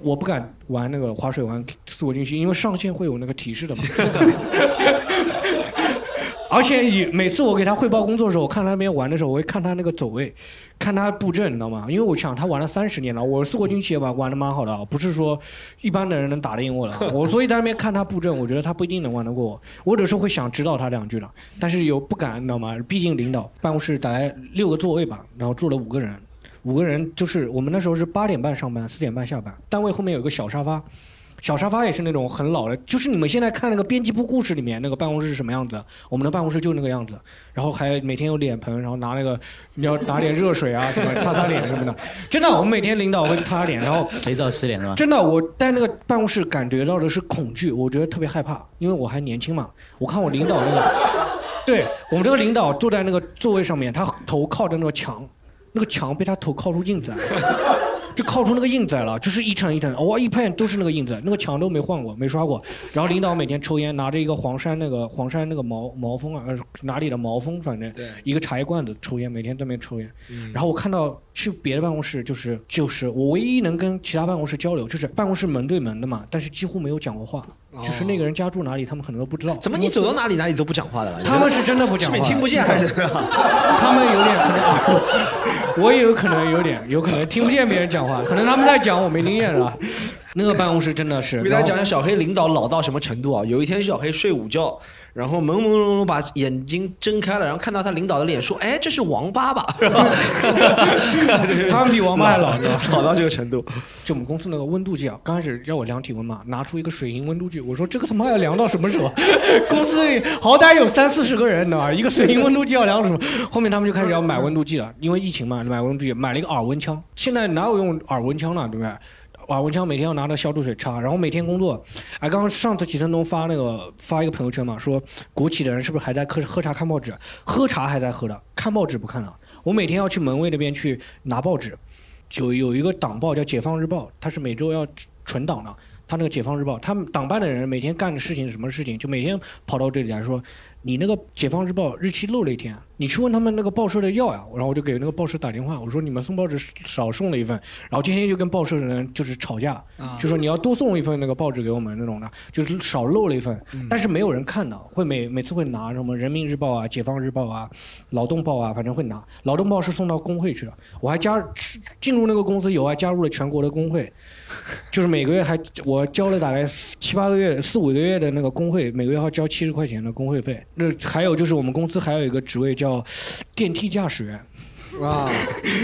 我不敢玩那个划水玩四国军棋，因为上线会有那个提示的嘛。而且每次我给他汇报工作的时候，我看他那边玩的时候，我会看他那个走位，看他布阵，你知道吗？因为我想他玩了三十年了，我四国军旗也玩玩的蛮好的，不是说一般的人能打得赢我的。我所以在那边看他布阵，我觉得他不一定能玩得过我。我有时候会想指导他两句的，但是又不敢，你知道吗？毕竟领导办公室大概六个座位吧，然后坐了五个人，五个人就是我们那时候是八点半上班，四点半下班，单位后面有个小沙发。小沙发也是那种很老的，就是你们现在看那个编辑部故事里面那个办公室是什么样子？我们的办公室就那个样子，然后还每天有脸盆，然后拿那个你要打点热水啊什么擦擦脸什么的。真的，我们每天领导会擦脸，然后 肥皂洗脸是吧？真的，我在那个办公室感觉到的是恐惧，我觉得特别害怕，因为我还年轻嘛。我看我领导那个，对我们这个领导坐在那个座位上面，他头靠着那个墙，那个墙被他头靠出镜子来。就靠出那个印子来了，就是一层一层，哇，一片都是那个印子，那个墙都没换过，没刷过。然后领导每天抽烟，拿着一个黄山那个黄山那个毛毛峰啊，哪里的毛峰，反正一个茶叶罐子抽烟，每天在那边抽烟。然后我看到去别的办公室，就是就是我唯一能跟其他办公室交流，就是办公室门对门的嘛，但是几乎没有讲过话。就是那个人家住哪里，他们可能都不知道。怎么你走到哪里哪里都不讲话的了？他们是真的不讲话，是听不见还是？他们有点可能，我也有可能有点，有可能听不见别人讲可能他们在讲，我没听见是吧？那个办公室真的是。给大家讲讲小黑领导老到什么程度啊？有一天小黑睡午觉。然后朦朦胧胧把眼睛睁开了，然后看到他领导的脸，说：“哎，这是王八吧？”是吧？他们比王八还老，老到这个程度。就我们公司那个温度计啊，刚开始让我量体温嘛，拿出一个水银温度计，我说这个他妈要量到什么时候？公司里好歹有三四十个人，你知道吧？一个水银温度计要量什么？后面他们就开始要买温度计了，因为疫情嘛，买温度计，买了一个耳温枪。现在哪有用耳温枪了，对不对？瓦文枪每天要拿着消毒水擦，然后每天工作。哎，刚刚上次启程东发那个发一个朋友圈嘛，说国企的人是不是还在喝喝茶看报纸？喝茶还在喝的，看报纸不看了。我每天要去门卫那边去拿报纸，就有一个党报叫《解放日报》，它是每周要存档的。他那个《解放日报》，他们党办的人每天干的事情是什么事情？就每天跑到这里来说。你那个《解放日报》日期漏了一天，你去问他们那个报社的要呀。然后我就给那个报社打电话，我说你们送报纸少送了一份。然后天天就跟报社的人就是吵架，就说你要多送一份那个报纸给我们那种的，就是少漏了一份。但是没有人看到，会每每次会拿什么《人民日报》啊、《解放日报》啊、《劳动报》啊，反正会拿。《劳动报》是送到工会去的，我还加进入那个公司以后还加入了全国的工会，就是每个月还我交了大概七八个月、四五个月的那个工会，每个月要交七十块钱的工会费。那还有就是我们公司还有一个职位叫电梯驾驶员，啊，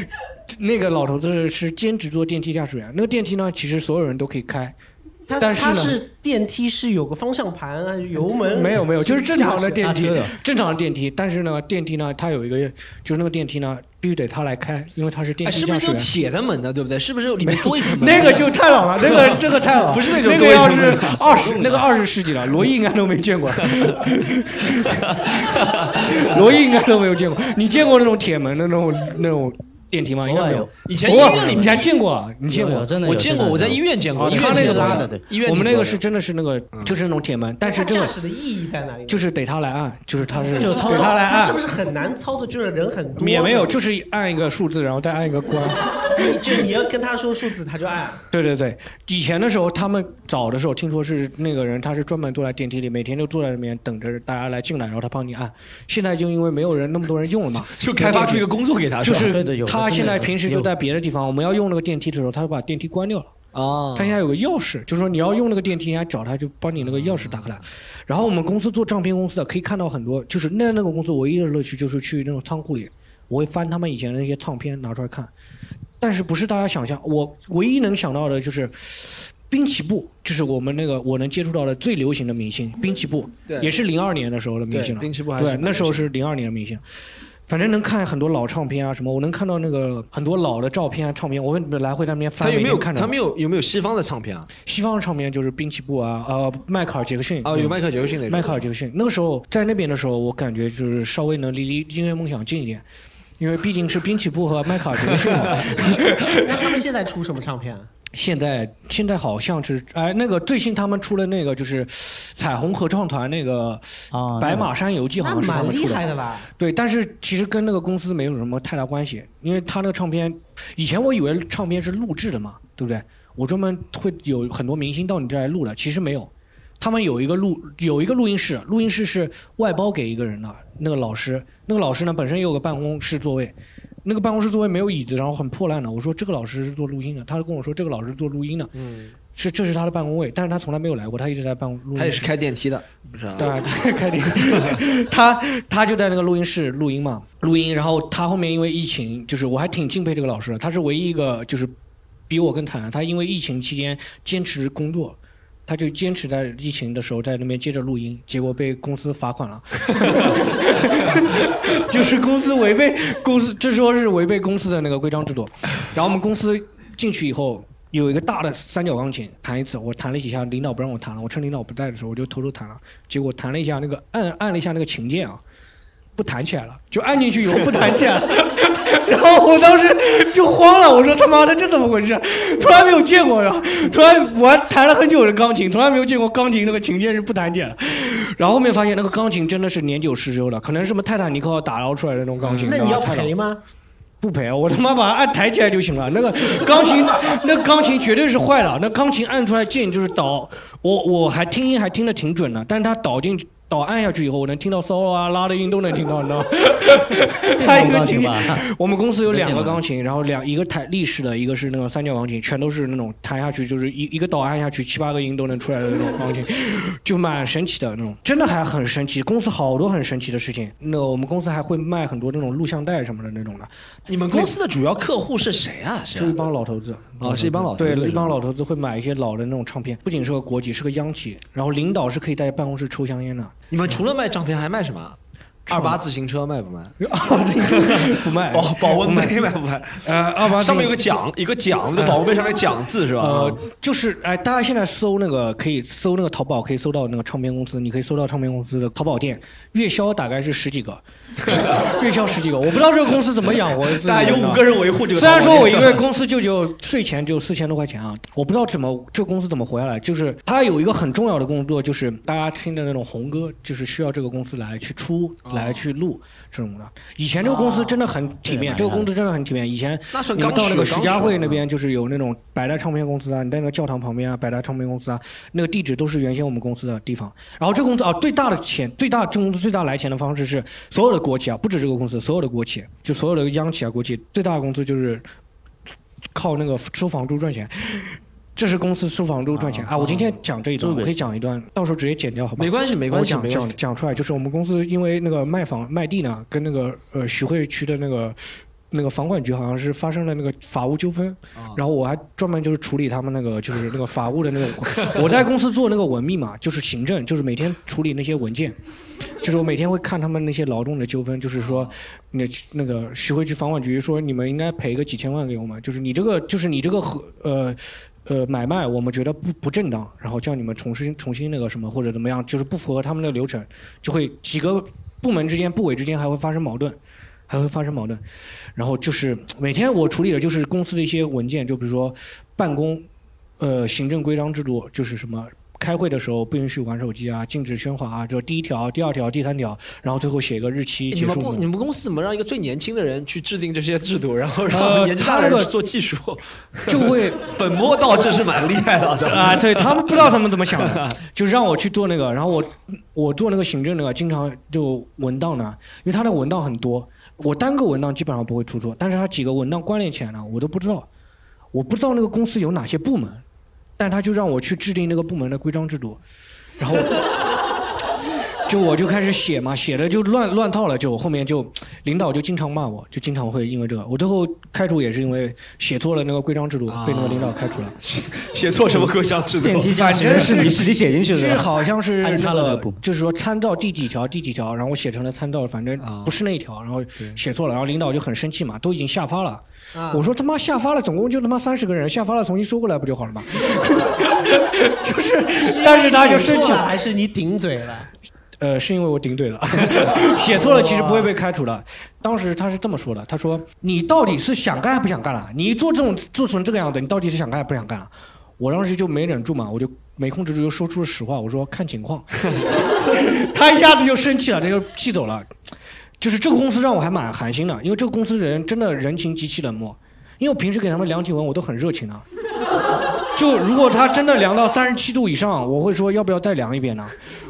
那个老头子是兼职做电梯驾驶员。那个电梯呢，其实所有人都可以开，但是是电梯是有个方向盘啊，油门没有没有，就是正常的电梯，正常的电梯。但是呢，电梯呢，它有一个，就是那个电梯呢。必须得他来开，因为他是电梯驾驶员。是不是铁的门的，对不对？是不是里面多一层门？那个就太老了，那个 这个太老，不是那种。那个要是二十，那个二十世纪了，罗毅应该都没见过。罗毅应该都没有见过。你见过那种铁门的那种那种？电梯吗？应该有。以前医院里你还见过？你见过？真的，我见过。我在医院见过。他那个拉的，对。医院我们那个是真的是那个，就是那种铁门。但是这个驾驶的意义在哪里？就是得他来按，就是他是得他来按。是不是很难操作？就是人很多。也没有，就是按一个数字，然后再按一个关。就你要跟他说数字，他就按。对对对，以前的时候，他们早的时候听说是那个人，他是专门坐在电梯里，每天都坐在里面等着大家来进来，然后他帮你按。现在就因为没有人那么多人用了嘛，就开发出一个工作给他，就是他现在平时就。在别的地方，我们要用那个电梯的时候，他就把电梯关掉了。啊，他现在有个钥匙，就是说你要用那个电梯，人家找他就帮你那个钥匙打开来。然后我们公司做唱片公司的，可以看到很多，就是那那个公司唯一的乐趣就是去那种仓库里，我会翻他们以前的那些唱片拿出来看。但是不是大家想象，我唯一能想到的就是滨崎步，就是我们那个我能接触到的最流行的明星，滨崎步，也是零二年的时候的明星了。滨崎步对，那时候是零二年的明星。反正能看很多老唱片啊，什么我能看到那个很多老的照片啊、唱片，我会来回在那边翻。他有没有看？他没有有没有西方的唱片啊？西方的唱片就是滨崎步啊，呃，迈克尔杰克逊啊，有迈克尔杰克逊的。迈克尔杰克逊那个时候在那边的时候，我感觉就是稍微能离离音乐梦想近一点，因为毕竟是滨崎步和迈克尔杰克逊。那他们现在出什么唱片？现在现在好像是哎，那个最新他们出了那个就是彩虹合唱团那个啊，白马山游记好像是他们出的吧？对，但是其实跟那个公司没有什么太大关系，因为他那个唱片，以前我以为唱片是录制的嘛，对不对？我专门会有很多明星到你这来录的，其实没有，他们有一个录有一个录音室，录音室是外包给一个人的，那个老师，那个老师呢本身也有个办公室座位。那个办公室座位没有椅子，然后很破烂的。我说这个老师是做录音的，他就跟我说这个老师做录音的，嗯，是这是他的办公位，但是他从来没有来过，他一直在办公。他也是开电梯的，不是？对，他开电梯，他他就在那个录音室录音嘛，录音。然后他后面因为疫情，就是我还挺敬佩这个老师的，他是唯一一个就是比我更惨的，他因为疫情期间坚持工作。他就坚持在疫情的时候在那边接着录音，结果被公司罚款了。就是公司违背公司，这说是违背公司的那个规章制度。然后我们公司进去以后，有一个大的三角钢琴，弹一次，我弹了几下，领导不让我弹了，我趁领导不在的时候，我就偷偷弹了。结果弹了一下那个按按了一下那个琴键啊。不弹起来了，就按进去以后不弹起来了，然后我当时就慌了，我说他妈的这怎么回事？从来没有见过，然后突然我还弹了很久的钢琴，从来没有见过钢琴那个琴键是不弹起来。然后后面发现那个钢琴真的是年久失修了，可能什么泰坦尼克号打捞出来的那种钢琴。那你要赔吗？不赔，我他妈把它按抬起来就行了。那个钢琴，那钢琴绝对是坏了，那钢琴按出来键就是倒，我我还听音还听得挺准的，但是它倒进去。导按下去以后，我能听到嗦啊拉的音都能听到，你知道吗？他一个琴，我们公司有两个钢琴，然后两一个弹立式的，一个是那种三角钢琴，全都是那种弹下去就是一一个导按下去七八个音都能出来的那种钢琴，就蛮神奇的那种，真的还很神奇。公司好多很神奇的事情。那我们公司还会卖很多那种录像带什么的那种的。你们公司的主要客户是谁啊？是一帮老头子啊，是一帮老对一帮老头子会买一些老的那种唱片，不仅是个国企，是个央企，然后领导是可以在办公室抽香烟的。你们除了卖唱片还卖什么？二八自行车卖不卖？不卖。保保温杯卖不卖？呃，二八上面有个奖，一个奖，那保温杯上面奖字是吧？呃，就是哎，大家现在搜那个可以搜那个淘宝，可以搜到那个唱片公司，你可以搜到唱片公司的淘宝店，月销大概是十几个，月销十几个，我不知道这个公司怎么养活。大概有五个人维护这个。虽然说我一个公司就就税前就四千多块钱啊，我不知道怎么这个公司怎么活下来。就是他有一个很重要的工作，就是大家听的那种红歌，就是需要这个公司来去出来去录这种的。以前这个公司真的很体面，这个公司真的很体面。以前你们到那个徐家汇那边，就是有那种百代唱片公司啊，你在那个教堂旁边啊，百代唱片公司啊，那个地址都是原先我们公司的地方。然后这公司啊，最大的钱，最大这公司最大来钱的方式是所有的国企啊，不止这个公司，所有的国企，就所有的央企啊，国企最大的公司就是靠那个收房租赚钱。这是公司收房租赚钱啊！我今天讲这一段，我可以讲一段，到时候直接剪掉，好吧？没关系，没关系，讲讲讲出来，就是我们公司因为那个卖房卖地呢，跟那个呃徐汇区的那个那个房管局好像是发生了那个法务纠纷，然后我还专门就是处理他们那个就是那个法务的那个，我在公司做那个文秘嘛，就是行政，就是每天处理那些文件，就是我每天会看他们那些劳动的纠纷，就是说那那个徐汇区房管局说你们应该赔个几千万给我们，就是你这个就是你这个和呃。呃，买卖我们觉得不不正当，然后叫你们重新重新那个什么或者怎么样，就是不符合他们的流程，就会几个部门之间部委之间还会发生矛盾，还会发生矛盾，然后就是每天我处理的就是公司的一些文件，就比如说办公，呃，行政规章制度，就是什么。开会的时候不允许玩手机啊，禁止喧哗啊，就第一条、第二条、第三条，然后最后写一个日期结束。你们公你们公司怎么让一个最年轻的人去制定这些制度，然后让年纪大的人做技术，就会 本末倒置是蛮厉害的啊！对他们不知道他们怎么想的，就让我去做那个，然后我我做那个行政那个，经常就文档呢，因为他的文档很多，我单个文档基本上不会出错，但是他几个文档关联起来呢，我都不知道，我不知道那个公司有哪些部门。但他就让我去制定那个部门的规章制度，然后就我就开始写嘛，写的就乱乱套了，就后面就领导就经常骂我，就经常会因为这个，我最后开除也是因为写错了那个规章制度，被那个领导开除了。写错什么规章制度？电梯驾驶员是你是你写进去的？是好像是那个，就是说参照第几条第几条，然后我写成了参照，反正不是那一条，然后写错了，然后领导就很生气嘛，都已经下发了。我说他妈下发了，总共就他妈三十个人，下发了重新收过来不就好了吗？就是，但是他就生气了，还是你顶嘴了？呃，是因为我顶嘴了，写错了其实不会被开除的。当时他是这么说的，他说你到底是想干还不想干了？你做这种做成这个样子，你到底是想干还不想干了？我当时就没忍住嘛，我就没控制住就说出了实话，我说看情况。他一下子就生气了，他就气走了。就是这个公司让我还蛮寒心的，因为这个公司人真的人情极其冷漠。因为我平时给他们量体温，我都很热情的。就如果他真的量到三十七度以上，我会说要不要再量一遍呢？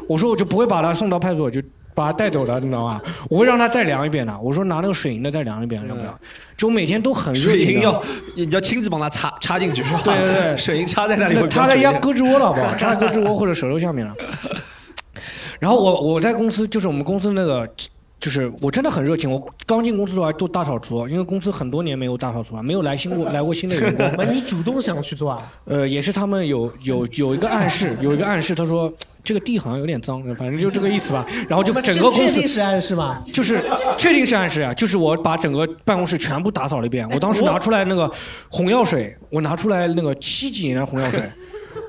我说我就不会把他送到派出所，就把他带走了，你知道吗？我会让他再量一遍的。我说拿那个水银的再量一遍，要不要？就每天都很热情。水银要你要亲自帮他插插进去是吧？对对对，水银插在那里插在人家胳肢窝了，好不好？插在胳肢窝或者舌头下面了。然后我我在公司就是我们公司那个。就是我真的很热情，我刚进公司的时候还做大扫除，因为公司很多年没有大扫除了，没有来新过来过新的员工。你主动想去做啊？呃，也是他们有有有一个暗示，有一个暗示，他说这个地好像有点脏，反正就这个意思吧。然后就整个公司确定是暗示吗？就是确定是暗示啊，就是我把整个办公室全部打扫了一遍。我当时拿出来那个红药水，我拿出来那个七几年的红药水。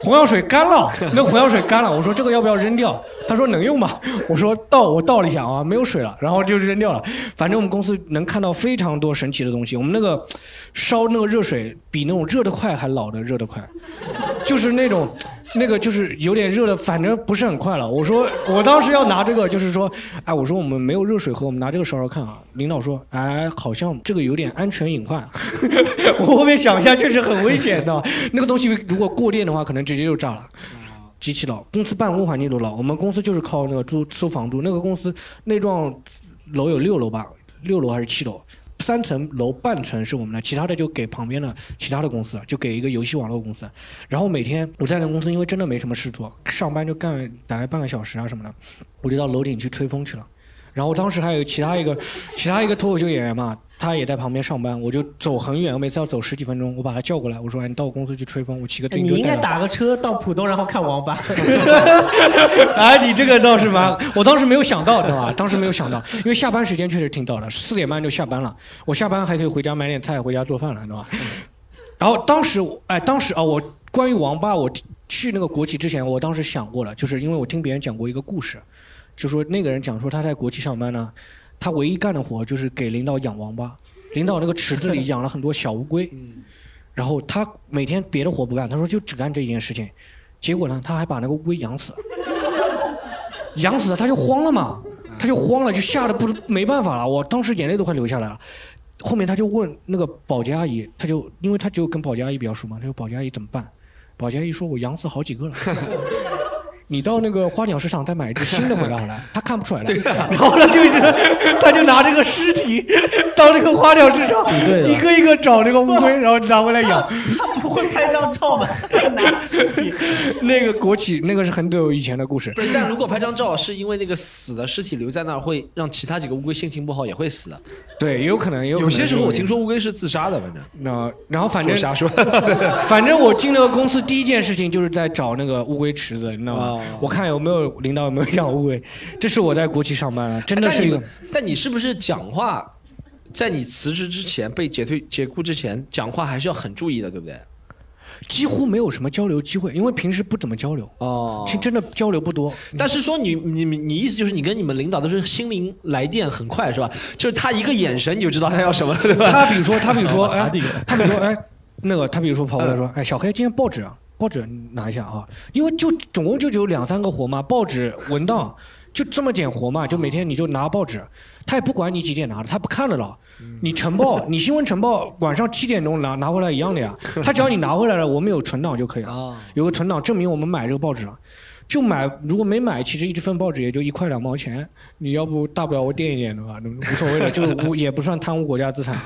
红药水干了，那红药水干了，我说这个要不要扔掉？他说能用吗？我说倒，我倒了一下啊，没有水了，然后就扔掉了。反正我们公司能看到非常多神奇的东西。我们那个烧那个热水比那种热得快还老的热得快，就是那种。那个就是有点热的，反正不是很快了。我说我当时要拿这个，就是说，哎，我说我们没有热水喝，我们拿这个烧烧看啊。领导说，哎，好像这个有点安全隐患。我后面想一下，确实很危险的。那个东西如果过电的话，可能直接就炸了。机器老，公司办公环境都老。我们公司就是靠那个租收房租。那个公司那幢楼有六楼吧，六楼还是七楼？三层楼半层是我们的，其他的就给旁边的其他的公司，就给一个游戏网络公司。然后每天我在那公司，因为真的没什么事做，上班就干大概半个小时啊什么的，我就到楼顶去吹风去了。然后当时还有其他一个其他一个脱口秀演员嘛，他也在旁边上班，我就走很远，我每次要走十几分钟，我把他叫过来，我说：“哎，你到我公司去吹风，我骑个自行你应该打个车到浦东，然后看王八。啊，你这个倒是蛮，我当时没有想到，知道吧？当时没有想到，因为下班时间确实挺早的，四点半就下班了。我下班还可以回家买点菜，回家做饭了，知道吧？然后当时，哎，当时啊，我关于王八，我去那个国企之前，我当时想过了，就是因为我听别人讲过一个故事，就说那个人讲说他在国企上班呢，他唯一干的活就是给领导养王八，领导那个池子里养了很多小乌龟，然后他每天别的活不干，他说就只干这一件事情，结果呢，他还把那个乌龟养死了。养死了，他就慌了嘛，他就慌了，就吓得不没办法了。我当时眼泪都快流下来了。后面他就问那个保洁阿姨，他就因为他就跟保洁阿姨比较熟嘛，他说保洁阿姨怎么办？保洁阿姨说我养死好几个了。你到那个花鸟市场再买一只新的回来好了，他看不出来了。然后他，就是他就拿这个尸体到这个花鸟市场，对一个一个找这个乌龟，然后拿回来养。他不会拍张照吗？拿尸体。那个国企那个是很久以前的故事不。是，但如果拍张照是因为那个死的尸体留在那儿，会让其他几个乌龟心情不好，也会死的。对，也有可能，也有有些时候我听说乌龟是自杀的，反正那然后反正我瞎说。反正我进那个公司第一件事情就是在找那个乌龟池子，你知道吗？哦我看有没有领导有没有养乌龟，这是我在国企上班啊，真的是一个但你。是不是讲话，在你辞职之前被解退解雇之前，讲话还是要很注意的，对不对？几乎没有什么交流机会，因为平时不怎么交流，哦其实真的交流不多。但是说你你你你意思就是你跟你们领导都是心灵来电很快是吧？就是他一个眼神你就知道他要什么了，对吧？他比如说，他比如说，哎，他比如说，哎，那个他比如说跑过来说，哎，小黑，今天报纸啊，报纸拿一下啊，因为就总共就只有两三个活嘛，报纸文档 就这么点活嘛，就每天你就拿报纸，他也不管你几点拿的，他不看的了。你晨报，你新闻晨报晚上七点钟拿拿回来一样的呀，他只要你拿回来了，我们有存档就可以了，啊，有个存档证明我们买这个报纸了。就买，如果没买，其实一份报纸也就一块两毛钱。你要不大不了我垫一点的吧，无所谓的，就无 也不算贪污国家资产。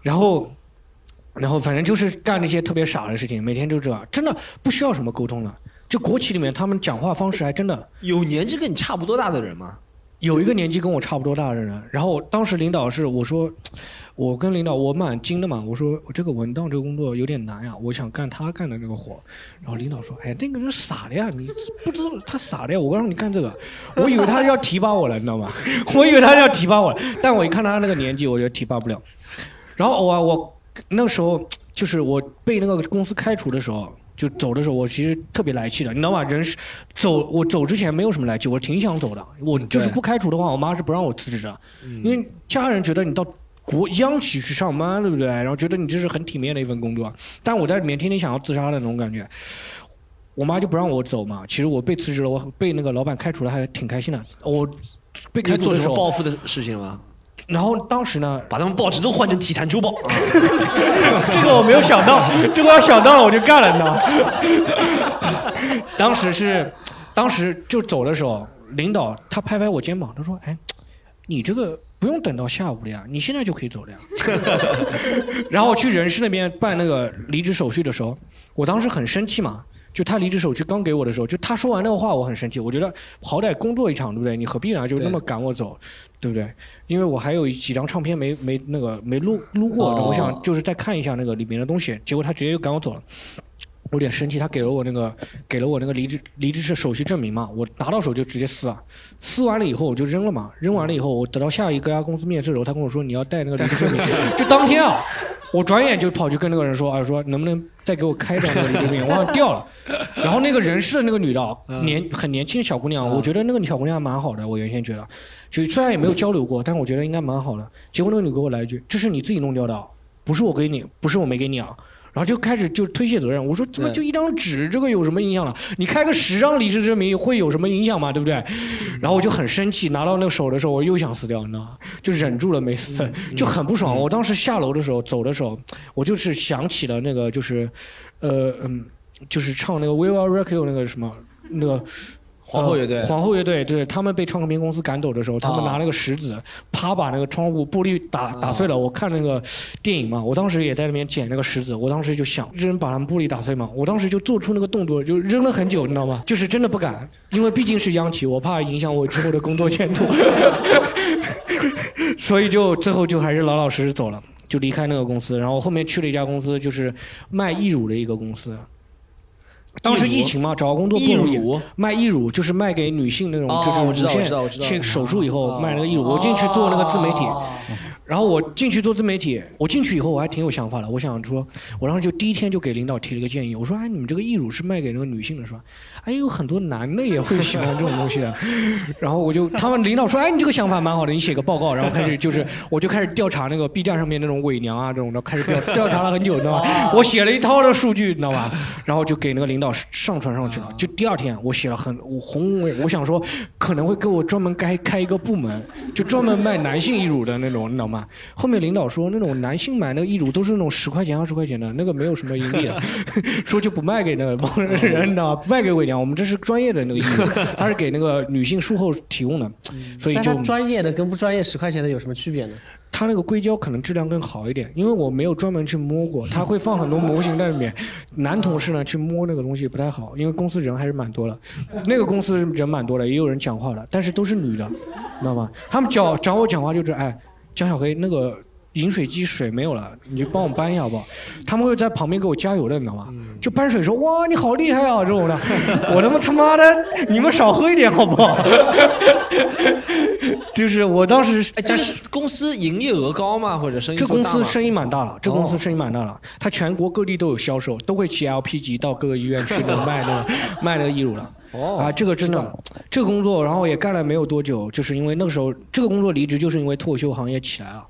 然后，然后反正就是干那些特别傻的事情，每天就这样，真的不需要什么沟通了。就国企里面，他们讲话方式还真的有年纪跟你差不多大的人吗？有一个年纪跟我差不多大的人，然后当时领导是我说，我跟领导我蛮精的嘛，我说我这个文档这个工作有点难呀，我想干他干的那个活，然后领导说，哎，那个人傻的呀，你不知道他傻的呀，我让你干这个，我以为他要提拔我了，你知道吗？我以为他要提拔我了，但我一看他那个年纪，我觉得提拔不了。然后我我那时候就是我被那个公司开除的时候，就走的时候，我其实特别来气的，你知道吗？人是走，我走之前没有什么来气，我挺想走的。我就是不开除的话，我妈是不让我辞职的，因为家人觉得你到国央企去上班，对不对？然后觉得你这是很体面的一份工作，但我在里面天天想要自杀的那种感觉。我妈就不让我走嘛，其实我被辞职了，我被那个老板开除了，还挺开心的。我被开除的时候，什么报复的事情吗？然后当时呢，把他们报纸都换成体坛周报。这个我没有想到，这个要想到了我就干了，你知道吗？当时是，当时就走的时候，领导他拍拍我肩膀，他说：“哎，你这个不用等到下午了呀，你现在就可以走了呀。”然后去人事那边办那个离职手续的时候，我当时很生气嘛。就他离职手续刚给我的时候，就他说完那个话，我很生气。我觉得好歹工作一场，对不对？你何必呢？就那么赶我走，对不对？因为我还有几张唱片没没那个没录录过，哦我想就是再看一下那个里面的东西。结果他直接就赶我走了，我有点生气。他给了我那个给了我那个离职离职是手续证明嘛，我拿到手就直接撕啊，撕完了以后我就扔了嘛，扔完了以后我等到下一个家公司面试的时候，他跟我说你要带那个离职证明，就当天啊，我转眼就跑去跟那个人说啊，说能不能再给我开一张那个离职证明，我好像掉了。然后那个人事的那个女的啊年很年轻的小姑娘，我觉得那个小姑娘还蛮好的，我原先觉得，就虽然也没有交流过，但我觉得应该蛮好的。结果那个女给我来一句：“这是你自己弄掉的啊，不是我给你，不是我没给你啊。”然后就开始就推卸责任。我说怎么就一张纸，这个有什么影响了？你开个十张离职证明会有什么影响吗？对不对？然后我就很生气，拿到那个手的时候，我又想死掉，你知道吗？就忍住了没死，就很不爽。我当时下楼的时候，走的时候，我就是想起了那个，就是，呃嗯，就是唱那个《We Will Rock You》那个什么那个。皇后乐队呃皇后乐队，对他们被唱片公司赶走的时候，他们哦拿那个石子，啪把那个窗户玻璃打打碎了。我看那个电影嘛，我当时也在那边捡那个石子，我当时就想扔把他们玻璃打碎嘛，我当时就做出那个动作，就扔了很久，你知道吗？就是真的不敢，因为毕竟是央企，我怕影响我之后的工作前途，所以就最后就还是老老实实走了。就离开那个公司，然后后面去了一家公司，就是卖义乳的一个公司。当时疫情嘛，找个工作不容易义乳。卖义乳就是卖给女性那种，哦就是乳腺切手术以后哦卖那个义乳。我进去做那个自媒体，然后我进去做自媒体，我进去以后我还挺有想法的，我想说，我当时就第一天就给领导提了个建议，我说，哎，你们这个义乳是卖给那个女性的是吧？哎，有很多男的也会喜欢这种东西的。然后我就他们领导说，哎，你这个想法蛮好的，你写个报告，然后开始就是 我就开始调查那个 B 站上面那种伪娘啊这种的，开始调调查了很久，你知道吧？我写了一套的数据，你知道吧？然后就给那个领导上传上去了。就第二天我写了很我宏伟，我想说可能会给我专门开开一个部门，就专门卖男性义乳的那种，你知道吗？后面领导说那种男性买那个义乳都是那种十块钱二十块钱的，那个没有什么盈利的，说就不卖给那个帮人，你知道吗？不卖给伪娘，我们这是专业的那个义乳，它是给那个女性术后提供的，所以就专业的跟不专业十块钱的有什么区别呢？它那个硅胶可能质量更好一点，因为我没有专门去摸过，它会放很多模型在里面。男同事呢去摸那个东西不太好，因为公司人还是蛮多的，那个公司人蛮多的，也有人讲话的，但是都是女的，知道吗？他们讲找我讲话就是，哎，江小黑那个。饮水机水没有了，你就帮我搬一下好不好？他们会在旁边给我加油的，你知道吗？就搬水说哇你好厉害啊这种的，我他妈他妈的你们少喝一点好不好？就是我当时哎，这是公司营业额高吗？或者生意这公司生意蛮大了，这公哦司生意蛮大了，它全国各地都有销售，都会骑 LP 级到各个医院去卖那个 卖那个义乳了。哦啊，这个真的，这个工作，然后也干了没有多久，就是因为那个时候这个工作离职，就是因为脱口秀行业起来了。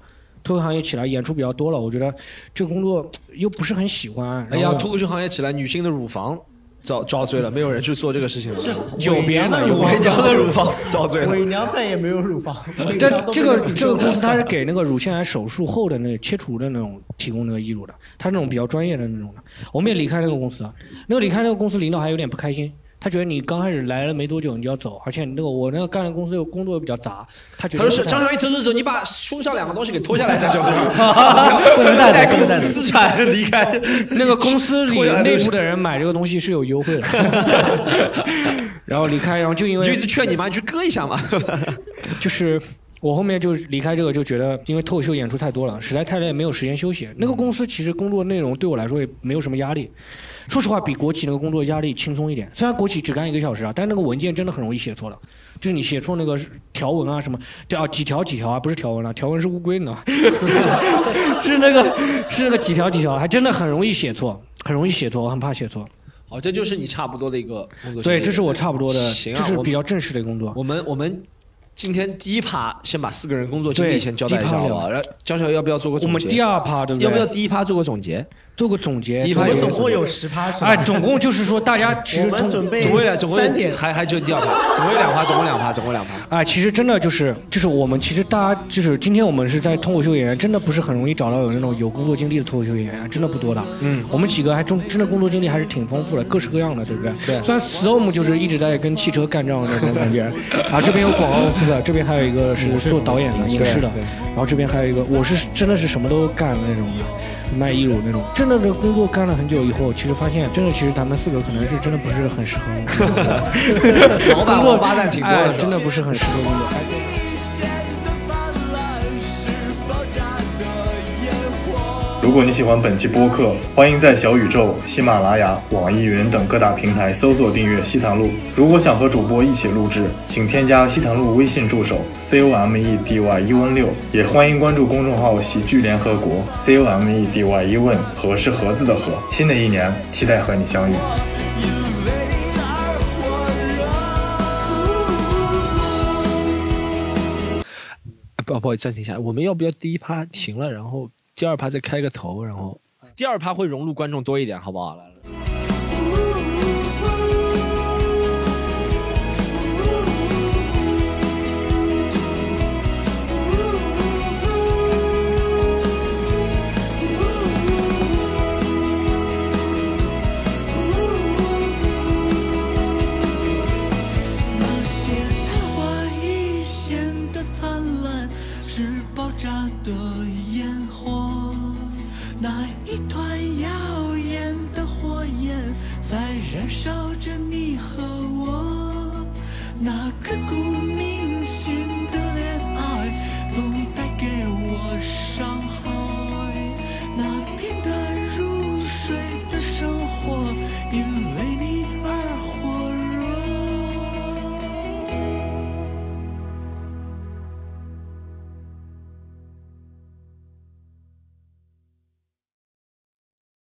脱口秀行业起来，演出比较多了，我觉得这个工作又不是很喜欢。哎呀，脱口秀行业起来，女性的乳房遭遭罪了，没有人去做这个事情了。有别的乳房伪娘的乳房遭罪了。伪娘再也没有乳房。伪这这个这个公司它是给那个乳腺癌手术后的那个切除的那种提供那个义乳的，它是那种比较专业的那种的。我们也离开那个公司，那个离开那个公司领导还有点不开心，他觉得你刚开始来了没多久你就要走，而且那个我那个干的公司又工作又比较杂，他觉得他说：“是张小一，走走走，你把胸上两个东西给脱下来再走，不 能带公司。资产离开。那个公司里内部的人买这个东西是有优惠的，然后离开，然后就因为就一直劝你嘛，你去割一下嘛。就是我后面就离开这个，就觉得因为脱口秀演出太多了，实在太累，没有时间休息。那个公司其实工作内容对我来说也没有什么压力，说实话比国企那个工作压力轻松一点。虽然国企只干一个小时啊，但那个文件真的很容易写错了，就是你写错那个条文啊什么，对啊几条几条啊，不是条文啊，条文是乌龟呢，是那个是那个几条几条，还真的很容易写错，很容易写错，我很怕写错。好，这就是你差不多的一个工作。对，这是我差不多的，行啊这是比较正式的工作。我们我们今天第一趴先把四个人工作经历先交代一下，好吧？然后娇小要不要做个总结？我们第二趴对不对？要不要第一趴做个总结？做个总结？第一趴我做个总共有十趴是吧？哎，总共就是说，大家 其实我们通准备总共两，总共三减还还只有第二趴，总共有两趴，总共两趴，总共两趴。哎，其实真的就是就是我们其实大家就是今天我们是在脱口秀演员，真的不是很容易找到有那种有工作经历的脱口秀演员，真的不多的。嗯，我们几个还真真的工作经历还是挺丰富的，各式各样的，对不对？对虽然 Storm 就是一直在跟汽车干仗的那种感觉，啊，这边有广告公司的，这边还有一个是做导演的、影视的，然后这边还有一个我是真的是什么都干的那种的，卖义乳那种。真的这工作干了很久以后，其实发现真的其实咱们四个可能是真的不是很适合工作。老板工作王八蛋挺多哎的，真的不是很适合工作。如果你喜欢本期播客，欢迎在小宇宙、喜马拉雅、网易云等各大平台搜索订阅西塘路。如果想和主播一起录制，请添加西塘路微信助手 c o m e d y u n 六，也欢迎关注公众号喜剧联合国 c o m e d y u n 和是盒子的和。新的一年，期待和你相遇。不不好意思，暂停一下，我们要不要第一趴停了，然后第二趴再开个头，然后第二趴会融入观众多一点，好不好？来来